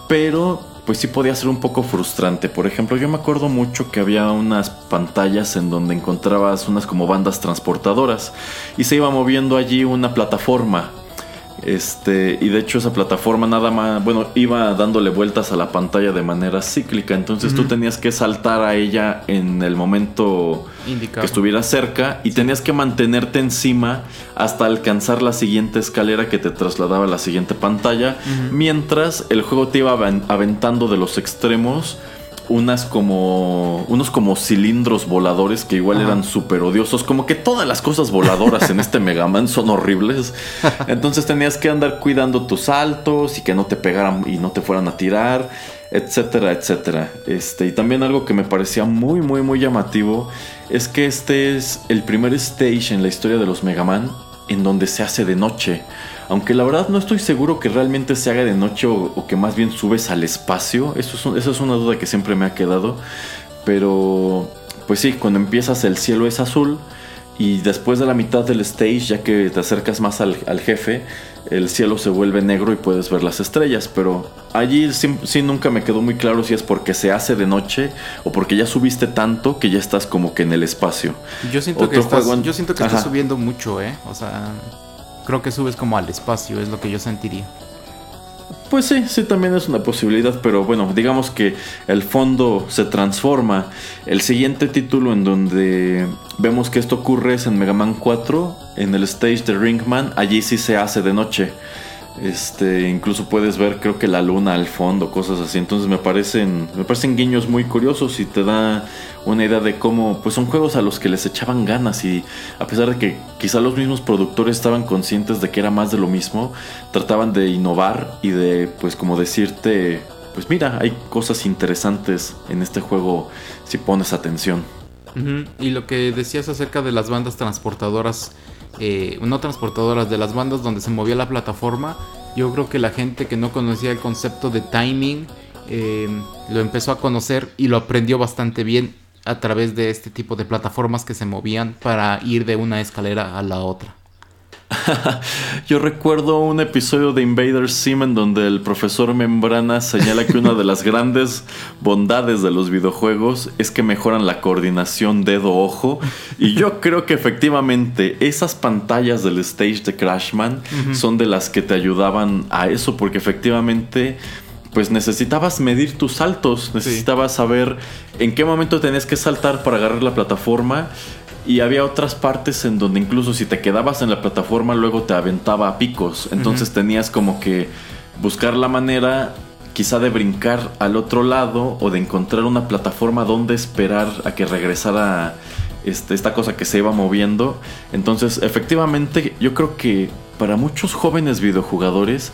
pero pues sí podía ser un poco frustrante. Por ejemplo, yo me acuerdo mucho que había unas pantallas en donde encontrabas unas como bandas transportadoras y se iba moviendo allí una plataforma Este, y de hecho esa plataforma nada más, bueno, iba dándole vueltas a la pantalla de manera cíclica, entonces tú tenías que saltar a ella en el momento que estuviera cerca y tenías que mantenerte encima hasta alcanzar la siguiente escalera que te trasladaba a la siguiente pantalla, mientras el juego te iba aventando de los extremos unas como unos como cilindros voladores que igual eran súper odiosos, como que todas las cosas voladoras en este Mega Man son horribles. Entonces tenías que andar cuidando tus saltos y que no te pegaran y no te fueran a tirar, etcétera, etcétera. Este, y también algo que me parecía muy muy muy llamativo es que este es el primer stage en la historia de los Mega Man en donde se hace de noche. Aunque la verdad no estoy seguro que realmente se haga de noche o, que más bien subes al espacio. Eso es, es una duda que siempre me ha quedado. Pero, pues sí, cuando empiezas el cielo es azul. Y después de la mitad del stage, ya que te acercas más al, jefe, el cielo se vuelve negro y puedes ver las estrellas. Pero allí sí, nunca me quedó muy claro si es porque se hace de noche o porque ya subiste tanto que ya estás como que en el espacio. Yo siento que estás, yo siento que estás subiendo mucho, ¿eh? O sea creo que subes como al espacio, es lo que yo sentiría. Pues sí, sí, también es una posibilidad, pero bueno, digamos que el fondo se transforma. El siguiente título en donde vemos que esto ocurre es en Mega Man 4, en el stage de Ringman, allí sí se hace de noche. Este, incluso puedes ver, creo que la luna al fondo, cosas así. Entonces me parecen, me parecen guiños muy curiosos y te da una idea de cómo, pues son juegos a los que les echaban ganas y a pesar de que quizá los mismos productores estaban conscientes de que era más de lo mismo, trataban de innovar y de, pues como decirte, pues mira, hay cosas interesantes en este juego si pones atención. Y lo que decías acerca de las bandas transportadoras eh, no transportadoras, de las bandas donde se movía la plataforma, yo creo que la gente que no conocía el concepto de timing eh, lo empezó a conocer y lo aprendió bastante bien a través de este tipo de plataformas que se movían para ir de una escalera a la otra. Yo recuerdo un episodio de Invader Sim en donde el profesor Membrana señala que una de las grandes bondades de los videojuegos es que mejoran la coordinación dedo-ojo. Y yo creo que efectivamente esas pantallas del stage de Crashman son de las que te ayudaban a eso, porque efectivamente pues necesitabas medir tus saltos, necesitabas saber en qué momento tenías que saltar para agarrar la plataforma y había otras partes en donde incluso si te quedabas en la plataforma luego te aventaba a picos. Entonces tenías como que buscar la manera quizá de brincar al otro lado o de encontrar una plataforma donde esperar a que regresara este, esta cosa que se iba moviendo. Entonces efectivamente yo creo que para muchos jóvenes videojugadores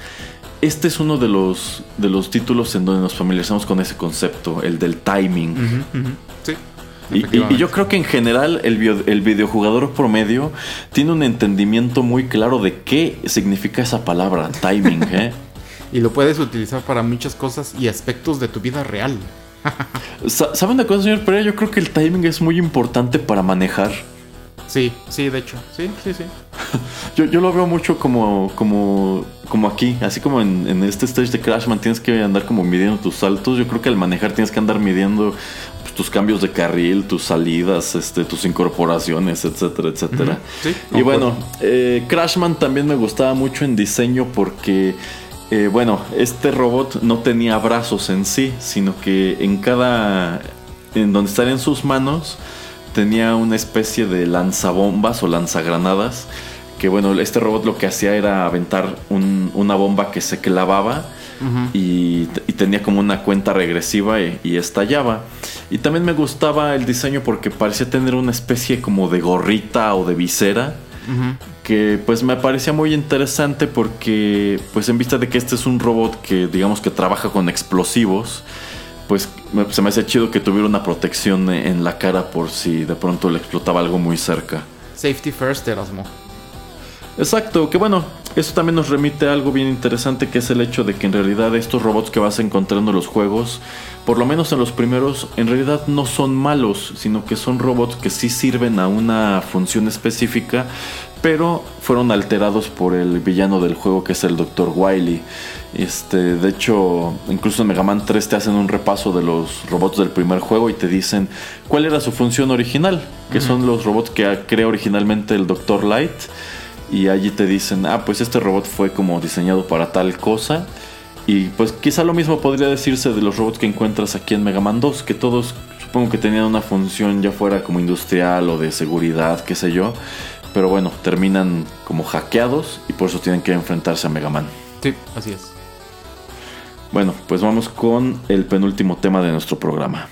este es uno de los, de los títulos en donde nos familiarizamos con ese concepto, el del timing. Sí. Y, yo creo que en general el, el, videojugador promedio tiene un entendimiento muy claro de qué significa esa palabra, timing. ¿eh? y lo puedes utilizar para muchas cosas y aspectos de tu vida real. ¿Saben una cosa, señor Pereira? Yo creo que el timing es muy importante para manejar. Sí, sí, de hecho. Sí, sí, sí. yo, yo lo veo mucho como, como, como aquí, así como en, en, este stage de Crashman tienes que andar como midiendo tus saltos. Yo creo que al manejar tienes que andar midiendo tus cambios de carril, tus salidas, este, tus incorporaciones, etcétera, etcétera. y bueno, eh, Crashman también me gustaba mucho en diseño porque, eh, bueno, este robot no tenía brazos en sí, sino que en cada, en donde estaría en sus manos, tenía una especie de lanzabombas o lanzagranadas. Que bueno, este robot lo que hacía era aventar una bomba que se clavaba y, tenía como una cuenta regresiva y, estallaba. Y también me gustaba el diseño porque parecía tener una especie como de gorrita o de visera. Que pues me parecía muy interesante porque pues en vista de que este es un robot que digamos que trabaja con explosivos, pues se me hacía chido que tuviera una protección en la cara por si de pronto le explotaba algo muy cerca. Safety first, Erasmo. Exacto, que bueno, eso también nos remite a algo bien interesante que es el hecho de que en realidad estos robots que vas encontrando en los juegos, por lo menos en los primeros, en realidad no son malos, sino que son robots que sí sirven a una función específica, pero fueron alterados por el villano del juego que es el Dr. Wily. Este, de hecho, incluso en Mega Man 3 te hacen un repaso de los robots del primer juego y te dicen cuál era su función original, que son los robots que crea originalmente el Dr. Light y allí te dicen, ah, pues este robot fue como diseñado para tal cosa. Y pues quizá lo mismo podría decirse de los robots que encuentras aquí en Mega Man 2, que todos supongo que tenían una función ya fuera como industrial o de seguridad, qué sé yo. Pero bueno, terminan como hackeados y por eso tienen que enfrentarse a Mega Man. Sí, así es. Bueno, pues vamos con el penúltimo tema de nuestro programa.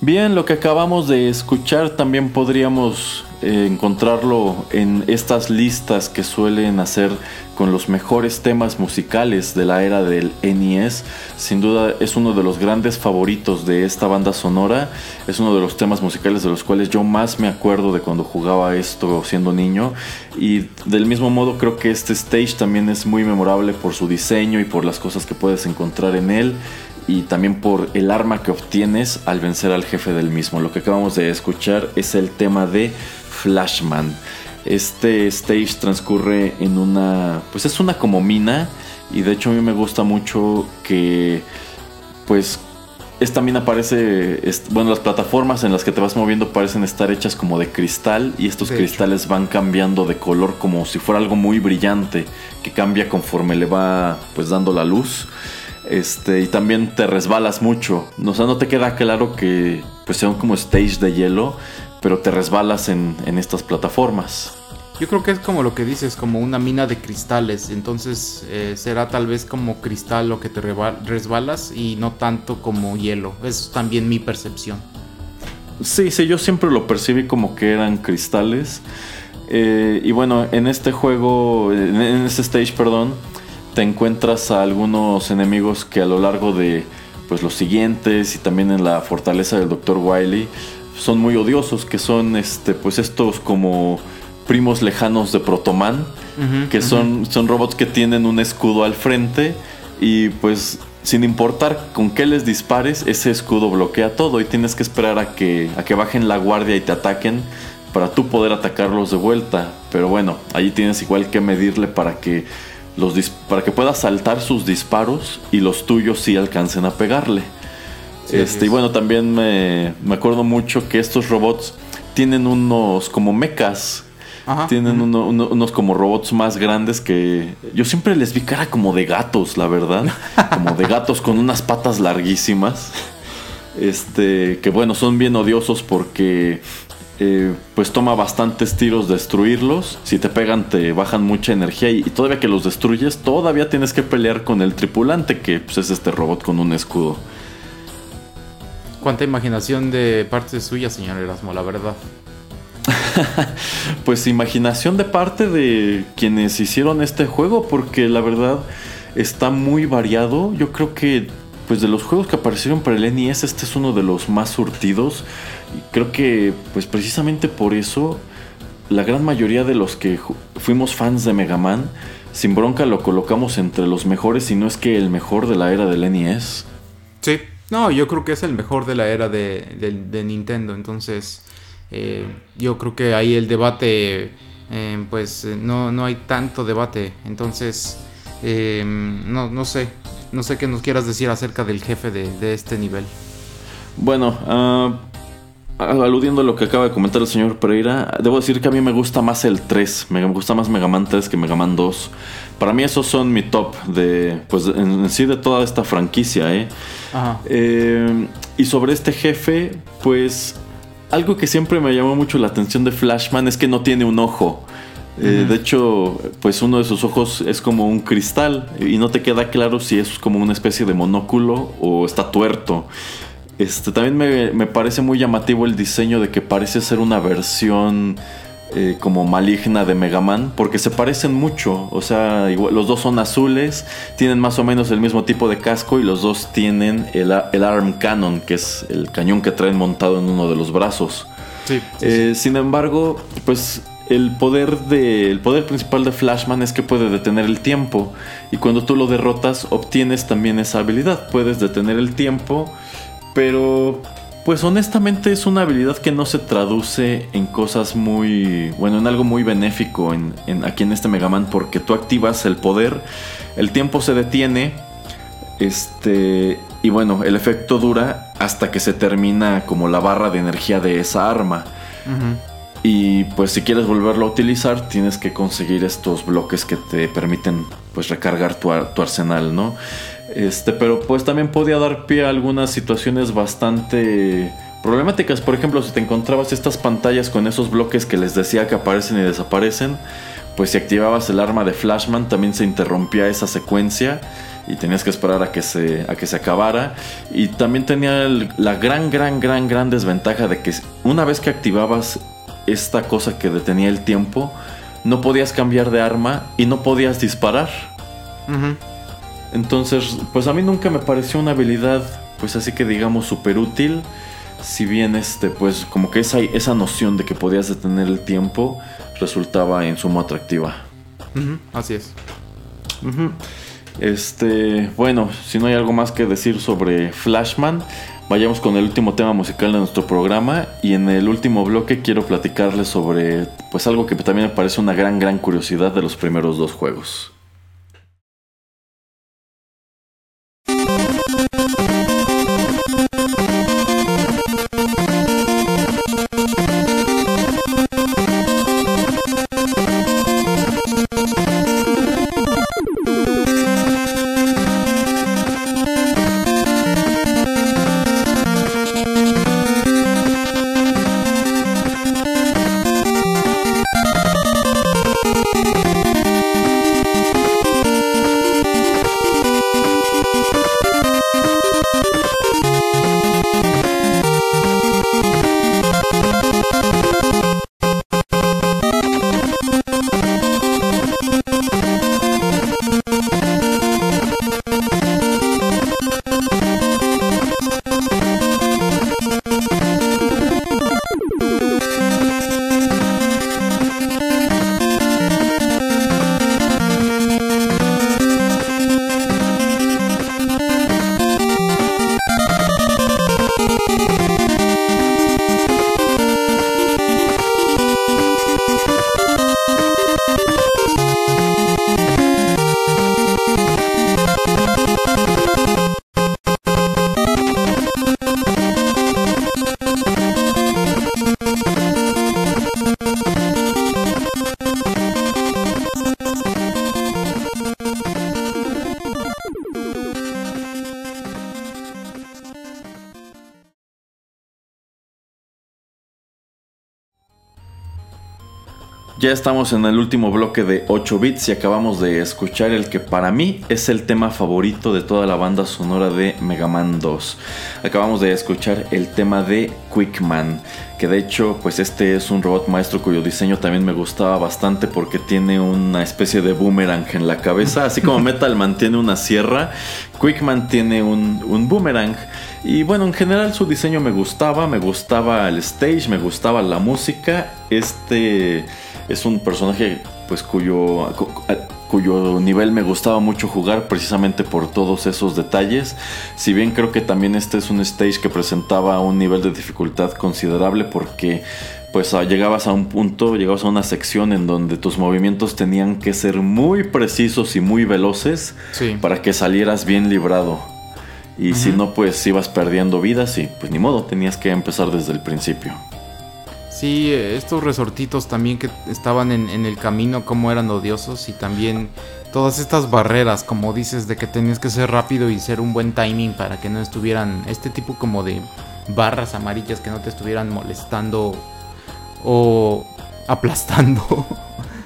Bien, lo que acabamos de escuchar también podríamos eh, encontrarlo en estas listas que suelen hacer con los mejores temas musicales de la era del NES. Sin duda es uno de los grandes favoritos de esta banda sonora. Es uno de los temas musicales de los cuales yo más me acuerdo de cuando jugaba esto siendo niño. Y del mismo modo creo que este stage también es muy memorable por su diseño y por las cosas que puedes encontrar en él y también por el arma que obtienes al vencer al jefe del mismo. Lo que acabamos de escuchar es el tema de Flashman. Este stage transcurre en una, pues es una como mina y de hecho a mí me gusta mucho que pues esta mina parece, bueno, las plataformas en las que te vas moviendo parecen estar hechas como de cristal y estos cristales van cambiando de color como si fuera algo muy brillante que cambia conforme le va pues dando la luz. Este, y también te resbalas mucho. O sea, no te queda claro que pues sean como stage de hielo, pero te resbalas en, estas plataformas. Yo creo que es como lo que dices, como una mina de cristales. Entonces eh, será tal vez como cristal lo que te resbalas y no tanto como hielo. Es también mi percepción. Sí, sí, yo siempre lo percibí como que eran cristales. Eh, y bueno, en este juego, en este stage, perdón, te encuentras a algunos enemigos que a lo largo de pues los siguientes y también en la fortaleza del Dr. Wily son muy odiosos, que son este pues estos como primos lejanos de Protoman, que son, son robots que tienen un escudo al frente y pues sin importar con qué les dispares, ese escudo bloquea todo y tienes que esperar a que, a que bajen la guardia y te ataquen para tú poder atacarlos de vuelta. Pero bueno, allí tienes igual que medirle para que para que pueda saltar sus disparos y los tuyos sí alcancen a pegarle. este, y bueno, también me, acuerdo mucho que estos robots tienen unos como mechas. Tienen unos como robots más grandes que yo siempre les vi cara como de gatos, la verdad. Como de gatos con unas patas larguísimas. Este, que bueno, son bien odiosos porque eh, pues toma bastantes tiros destruirlos. Si te pegan te bajan mucha energía y, todavía que los destruyes, todavía tienes que pelear con el tripulante que pues, es este robot con un escudo. Cuánta imaginación de parte suya, señor Erasmo, la verdad. pues imaginación de parte de quienes hicieron este juego, porque la verdad está muy variado. Yo creo que pues de los juegos que aparecieron para el NES, este es uno de los más surtidos. Y creo que, pues precisamente por eso, la gran mayoría de los que fuimos fans de Mega Man sin bronca lo colocamos entre los mejores, y no es que el mejor de la era del NES. Sí, no, yo creo que es el mejor de la era de, Nintendo, entonces eh, yo creo que ahí el debate, eh, pues no, no hay tanto debate, entonces no, no sé, no sé qué nos quieras decir acerca del jefe de, este nivel. Bueno, uh, aludiendo a lo que acaba de comentar el señor Pereira, debo decir que a mí me gusta más el 3, me gusta más Mega Man 3 que Mega Man 2. Para mí esos son mi top de, pues en, sí de toda esta franquicia, ¿eh? ¿eh? Y sobre este jefe, pues algo que siempre me llamó mucho la atención de Flashman es que no tiene un ojo. Eh, de hecho, pues uno de sus ojos es como un cristal y no te queda claro si es como una especie de monóculo o está tuerto. Este, también me, parece muy llamativo el diseño de que parece ser una versión eh, como maligna de Mega Man, porque se parecen mucho. O sea, los dos son azules, tienen más o menos el mismo tipo de casco y los dos tienen el, Arm Cannon, que es el cañón que traen montado en uno de los brazos. Eh, sin embargo, pues el poder, de, el poder principal de Flashman es que puede detener el tiempo. Y cuando tú lo derrotas, obtienes también esa habilidad. Puedes detener el tiempo pero, pues honestamente es una habilidad que no se traduce en cosas muy, bueno, en algo muy benéfico en, aquí en este Mega Man porque tú activas el poder, el tiempo se detiene, este, y bueno, el efecto dura hasta que se termina como la barra de energía de esa arma. Y pues si quieres volverlo a utilizar, tienes que conseguir estos bloques que te permiten pues recargar tu, tu arsenal, ¿no? Este, pero pues también podía dar pie a algunas situaciones bastante problemáticas. Por ejemplo, si te encontrabas estas pantallas con esos bloques que les decía que aparecen y desaparecen, pues si activabas el arma de Flashman también se interrumpía esa secuencia y tenías que esperar a que se, a que se acabara. Y también tenía la gran, gran, gran, gran desventaja de que una vez que activabas esta cosa que detenía el tiempo, no podías cambiar de arma y no podías disparar. Entonces, pues a mí nunca me pareció una habilidad, pues así que digamos, súper útil. Si bien, este, pues como que esa, esa noción de que podías detener el tiempo resultaba en sumo atractiva. así es. Este, bueno, si no hay algo más que decir sobre Flashman, vayamos con el último tema musical de nuestro programa y en el último bloque quiero platicarles sobre pues algo que también me parece una gran gran curiosidad de los primeros dos juegos. Ya estamos en el último bloque de 8 bits y acabamos de escuchar el que para mí es el tema favorito de toda la banda sonora de Mega Man 2. Acabamos de escuchar el tema de Quickman, que de hecho pues este es un robot maestro cuyo diseño también me gustaba bastante porque tiene una especie de boomerang en la cabeza, así como Metal Man tiene una sierra, Quickman tiene un, un boomerang. Y bueno, en general su diseño me gustaba, me gustaba el stage, me gustaba la música. Este es un personaje pues cuyo, cuyo nivel me gustaba mucho jugar precisamente por todos esos detalles. Si bien creo que también este es un stage que presentaba un nivel de dificultad considerable porque pues ah, llegabas a un punto, llegabas a una sección en donde tus movimientos tenían que ser muy precisos y muy veloces para que salieras bien librado. Y si no, pues ibas perdiendo vidas y pues ni modo, tenías que empezar desde el principio. Sí, estos resortitos también que estaban en, el camino, como eran odiosos y también todas estas barreras, como dices, de que tenías que ser rápido y ser un buen timing para que no estuvieran este tipo como de barras amarillas que no te estuvieran molestando o aplastando.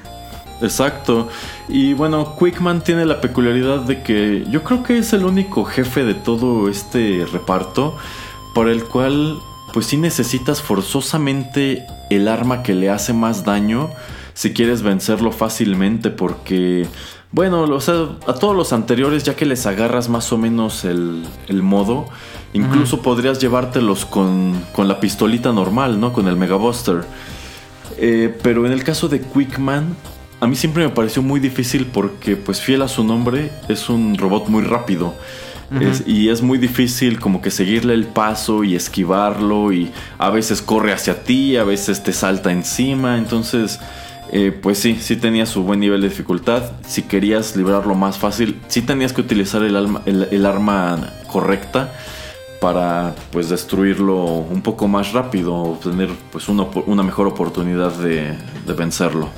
Exacto. Y bueno, Quickman tiene la peculiaridad de que yo creo que es el único jefe de todo este reparto por el cual pues sí necesitas forzosamente el arma que le hace más daño si quieres vencerlo fácilmente porque, bueno, o sea, a todos los anteriores ya que les agarras más o menos el, modo, incluso podrías llevártelos con, con, la pistolita normal, ¿no? Con el Mega Buster. Eh, pero en el caso de Quickman, a mí siempre me pareció muy difícil porque, pues fiel a su nombre, es un robot muy rápido y es muy difícil como que seguirle el paso y esquivarlo y a veces corre hacia ti, a veces te salta encima, entonces... Eh, pues sí, sí tenía su buen nivel de dificultad. Si querías librarlo más fácil, sí tenías que utilizar el, el, arma correcta para pues destruirlo un poco más rápido, obtener pues una, una mejor oportunidad de, vencerlo.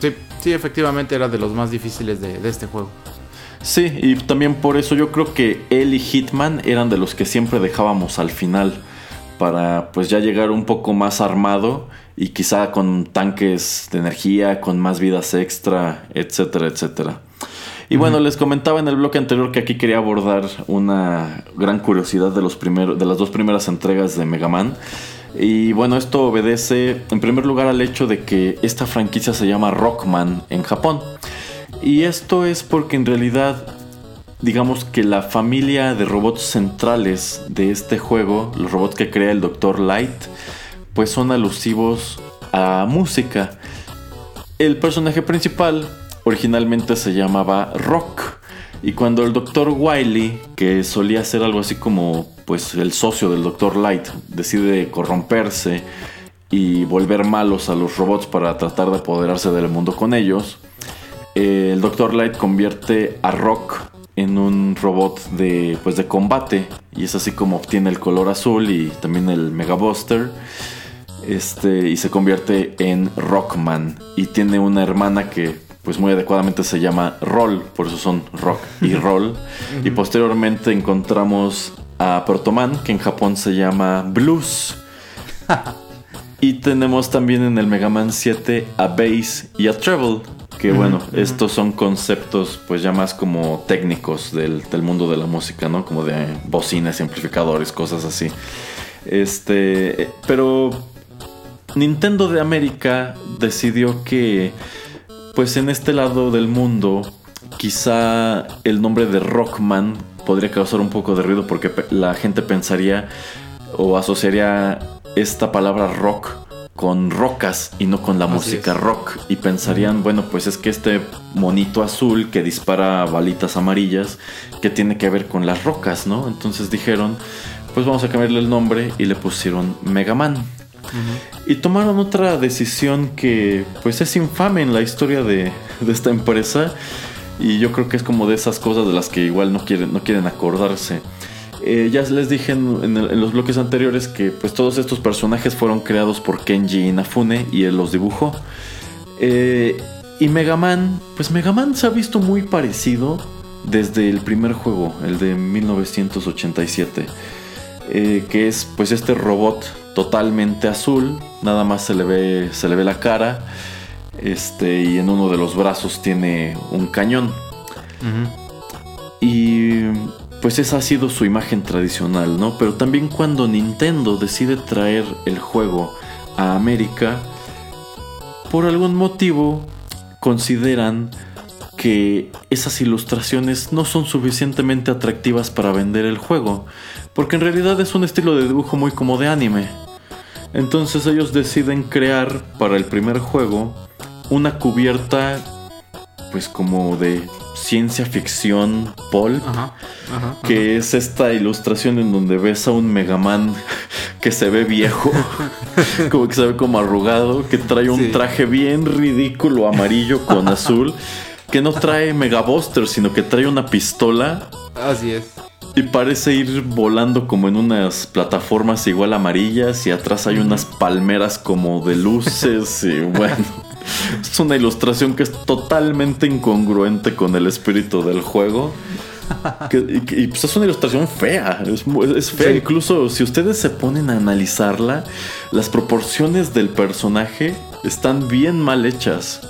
Sí, sí, efectivamente era de los más difíciles de este juego. Sí, y también por eso yo creo que él y Hitman eran de los que siempre dejábamos al final para pues ya llegar un poco más armado y quizá con tanques de energía, con más vidas extra, etcétera, etcétera. Y bueno, les comentaba en el bloque anterior que aquí quería abordar una gran curiosidad de, los primeros, de las dos primeras entregas de Mega Man. Y bueno, esto obedece en primer lugar al hecho de que esta franquicia se llama Rockman en Japón. Y esto es porque en realidad, digamos que la familia de robots centrales de este juego, los robots que crea el Dr. Light, pues son alusivos a música. El personaje principal originalmente se llamaba Rock. Y cuando el Dr. Wily, que solía ser algo así como pues el socio del Dr. Light, decide corromperse y volver malos a los robots para tratar de apoderarse del mundo con ellos, eh, el Dr. Light convierte a Rock en un robot de, pues, de combate y es así como obtiene el color azul y también el Mega Buster. Este, y se convierte en Rockman y tiene una hermana que pues muy adecuadamente se llama Roll, por eso son Rock y Roll. y posteriormente encontramos a Protoman, que en Japón se llama Blues. y tenemos también en el Mega Man 7 a Bass y a Treble, que bueno, estos son conceptos pues ya más como técnicos del, mundo de la música, ¿no? Como de bocinas, amplificadores, cosas así. Este, pero Nintendo de América decidió que pues en este lado del mundo quizá el nombre de Rockman podría causar un poco de ruido porque la gente pensaría o asociaría esta palabra rock con rocas y no con la música rock. Y pensarían, bueno, pues es que este monito azul que dispara balitas amarillas, que tiene que ver con las rocas, ¿no? Entonces dijeron, pues vamos a cambiarle el nombre y le pusieron Mega Man. Y tomaron otra decisión que pues es infame en la historia de, de, esta empresa. Y yo creo que es como de esas cosas de las que igual no quieren, no quieren acordarse. Eh, ya les dije en, los bloques anteriores que pues todos estos personajes fueron creados por Kenji Inafune y él los dibujó. Eh, y Mega Man, pues Mega Man se ha visto muy parecido desde el primer juego, el de 1987. Eh, que es pues este robot totalmente azul, nada más se le ve, se le ve la cara. Este, y en uno de los brazos tiene un cañón. Y pues esa ha sido su imagen tradicional, ¿no? Pero también cuando Nintendo decide traer el juego a América, por algún motivo consideran que esas ilustraciones no son suficientemente atractivas para vender el juego, porque en realidad es un estilo de dibujo muy como de anime. Entonces ellos deciden crear para el primer juego una cubierta pues como de ciencia ficción Paul, que es esta ilustración en donde ves a un Megaman que se ve viejo, como que se ve como arrugado, que trae un traje bien ridículo amarillo con azul, que no trae Megabuster, sino que trae una pistola. Así es. Y parece ir volando como en unas plataformas igual amarillas y atrás hay unas palmeras como de luces y bueno. Es una ilustración que es totalmente incongruente con el espíritu del juego. y, pues es una ilustración fea. Es, fea. Incluso si ustedes se ponen a analizarla, las proporciones del personaje están bien mal hechas.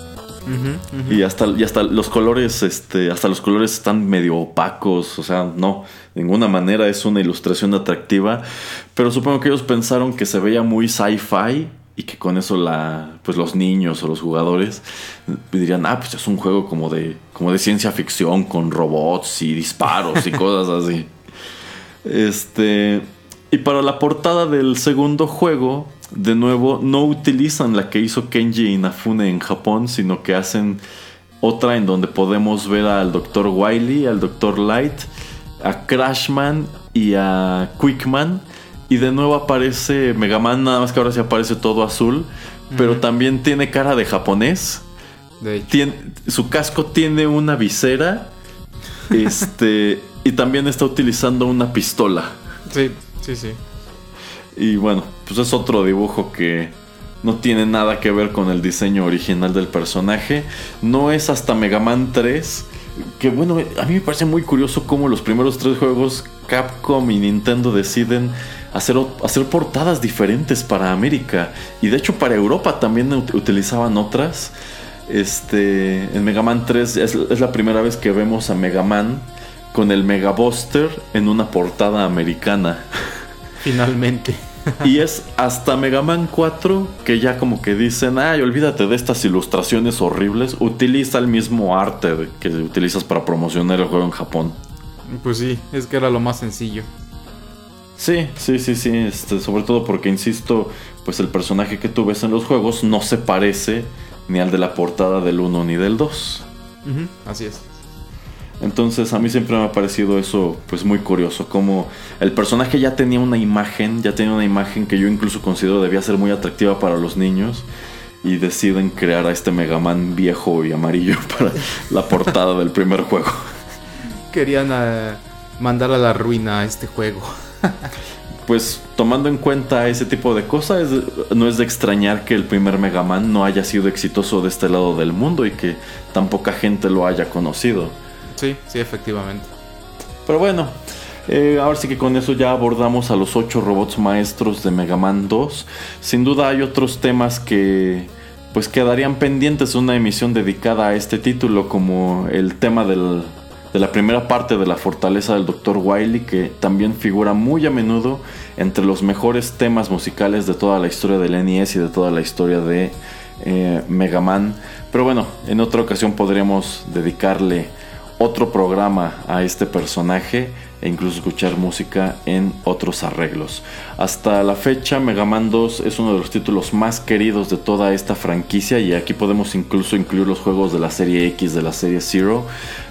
Y hasta, y hasta los colores, este, hasta los colores están medio opacos. O sea, no, de ninguna manera es una ilustración atractiva. Pero supongo que ellos pensaron que se veía muy sci-fi y que con eso la pues los niños o los jugadores dirían ah pues es un juego como de como de ciencia ficción con robots y disparos y cosas así este y para la portada del segundo juego de nuevo no utilizan la que hizo Kenji Inafune en Japón sino que hacen otra en donde podemos ver al Dr. Wily al Dr. Light a Crashman y a Quickman y de nuevo aparece Megaman, nada más que ahora sí aparece todo azul. Pero también tiene cara de japonés. Su casco tiene una visera. este. y también está utilizando una pistola. Sí, sí, sí. Y bueno, pues es otro dibujo que no tiene nada que ver con el diseño original del personaje. No es hasta Megaman 3. Que bueno, a mí me parece muy curioso cómo los primeros tres juegos Capcom y Nintendo deciden hacer, hacer portadas diferentes para América. Y de hecho para Europa también utilizaban otras. Este, en Mega Man 3 es, la primera vez que vemos a Mega Man con el Mega Buster en una portada americana. Finalmente. y es hasta Mega Man 4 que ya como que dicen, ay, olvídate de estas ilustraciones horribles, utiliza el mismo arte que utilizas para promocionar el juego en Japón. Pues sí, es que era lo más sencillo. Sí, sí, sí, sí. Este, sobre todo porque, insisto, pues el personaje que tú ves en los juegos no se parece ni al de la portada del 1 ni del 2. así es. Entonces a mí siempre me ha parecido eso pues muy curioso, como el personaje ya tenía una imagen, ya tenía una imagen que yo incluso considero debía ser muy atractiva para los niños y deciden crear a este Mega Man viejo y amarillo para la portada del primer juego. Querían eh, mandar a la ruina a este juego. pues tomando en cuenta ese tipo de cosas, no es de extrañar que el primer Mega Man no haya sido exitoso de este lado del mundo y que tan poca gente lo haya conocido. Sí, sí, efectivamente. Pero bueno, eh, ahora sí que con eso ya abordamos a los ocho robots maestros de Mega Man 2. Sin duda hay otros temas que pues quedarían pendientes de una emisión dedicada a este título, como el tema del de la primera parte de la fortaleza del Dr. Wily, que también figura muy a menudo entre los mejores temas musicales de toda la historia del NES y de toda la historia de eh, Mega Man. Pero bueno, en otra ocasión podríamos dedicarle otro programa a este personaje e incluso escuchar música en otros arreglos. Hasta la fecha, Mega Man 2 es uno de los títulos más queridos de toda esta franquicia y aquí podemos incluso incluir los juegos de la serie X, de la serie Zero.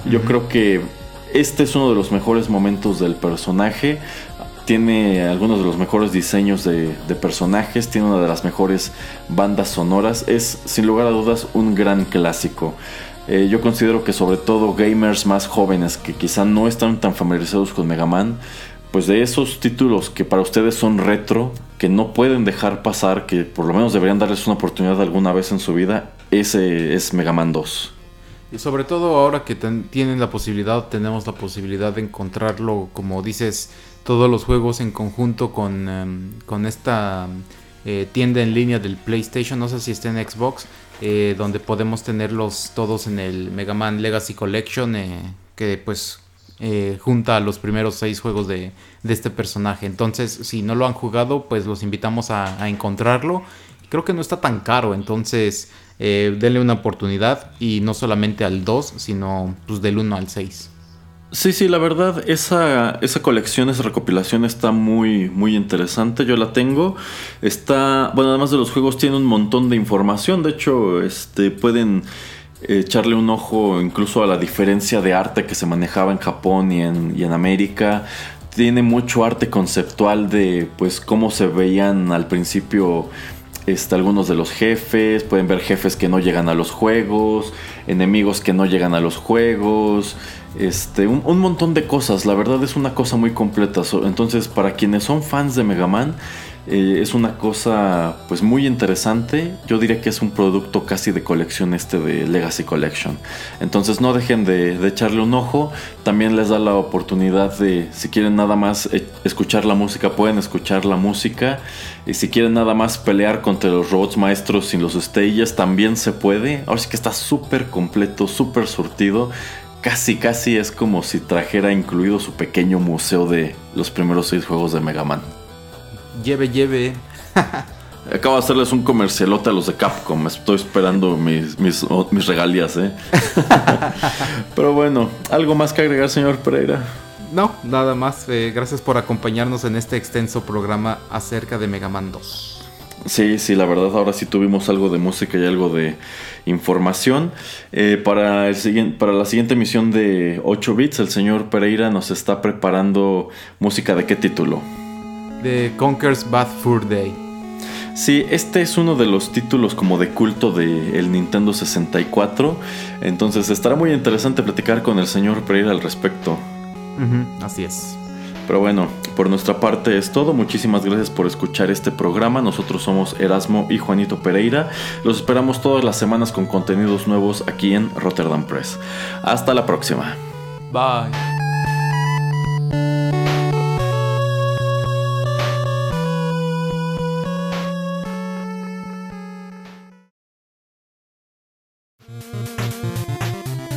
Yo creo que este es uno de los mejores momentos del personaje. Tiene algunos de los mejores diseños de, de personajes, tiene una de las mejores bandas sonoras. Es sin lugar a dudas un gran clásico. Eh, yo considero que sobre todo gamers más jóvenes que quizá no están tan familiarizados con Mega Man, pues de esos títulos que para ustedes son retro, que no pueden dejar pasar, que por lo menos deberían darles una oportunidad alguna vez en su vida, ese es Mega Man 2. Y sobre todo ahora que tienen la posibilidad, tenemos la posibilidad de encontrarlo, como dices, todos los juegos en conjunto con, em, con esta eh, tienda en línea del PlayStation, no sé si está en Xbox, eh, donde podemos tenerlos todos en el Mega Man Legacy Collection, eh, que pues eh, junta los primeros seis juegos de, este personaje. Entonces, si no lo han jugado, pues los invitamos a, encontrarlo. Creo que no está tan caro, entonces denle una oportunidad y no solamente al 2, sino pues del 1 al 6. Sí, sí, la verdad, esa, esa colección, esa recopilación está muy, muy interesante. Yo la tengo. Está, bueno, además de los juegos, tiene un montón de información. De hecho, este, pueden echarle un ojo incluso a la diferencia de arte que se manejaba en Japón y en, y en América. Tiene mucho arte conceptual de, pues, cómo se veían al principio este, algunos de los jefes, pueden ver jefes que no llegan a los juegos, enemigos que no llegan a los juegos, este, un, montón de cosas, la verdad es una cosa muy completa. Entonces, para quienes son fans de Mega Man, eh, es una cosa pues muy interesante. Yo diría que es un producto casi de colección este de Legacy Collection. Entonces no dejen de, echarle un ojo. También les da la oportunidad de, si quieren nada más eh, escuchar la música, pueden escuchar la música. Y si quieren nada más pelear contra los robots maestros sin los stages, también se puede. Ahora sí que está súper completo, súper surtido casi casi es como si trajera incluido su pequeño museo de los primeros seis juegos de Mega Man. Lleve, lleve. Acabo de hacerles un comercialote a los de Capcom. Estoy esperando mis, mis, regalías, ¿eh? Pero bueno, ¿algo más que agregar, señor Pereira? No, nada más. Eh, gracias por acompañarnos en este extenso programa acerca de Mega Man 2. Sí, sí, la verdad ahora sí tuvimos algo de música y algo de información. Eh, para, el para la siguiente emisión de 8 bits, el señor Pereira nos está preparando música de qué título? De Conker's Bad Fur Day. Sí, este es uno de los títulos como de culto del el Nintendo 64. Entonces estará muy interesante platicar con el señor Pereira al respecto. así es. Pero bueno, por nuestra parte es todo. Muchísimas gracias por escuchar este programa. Nosotros somos Erasmo y Juanito Pereira. Los esperamos todas las semanas con contenidos nuevos aquí en Rotterdam Press. Hasta la próxima. Bye.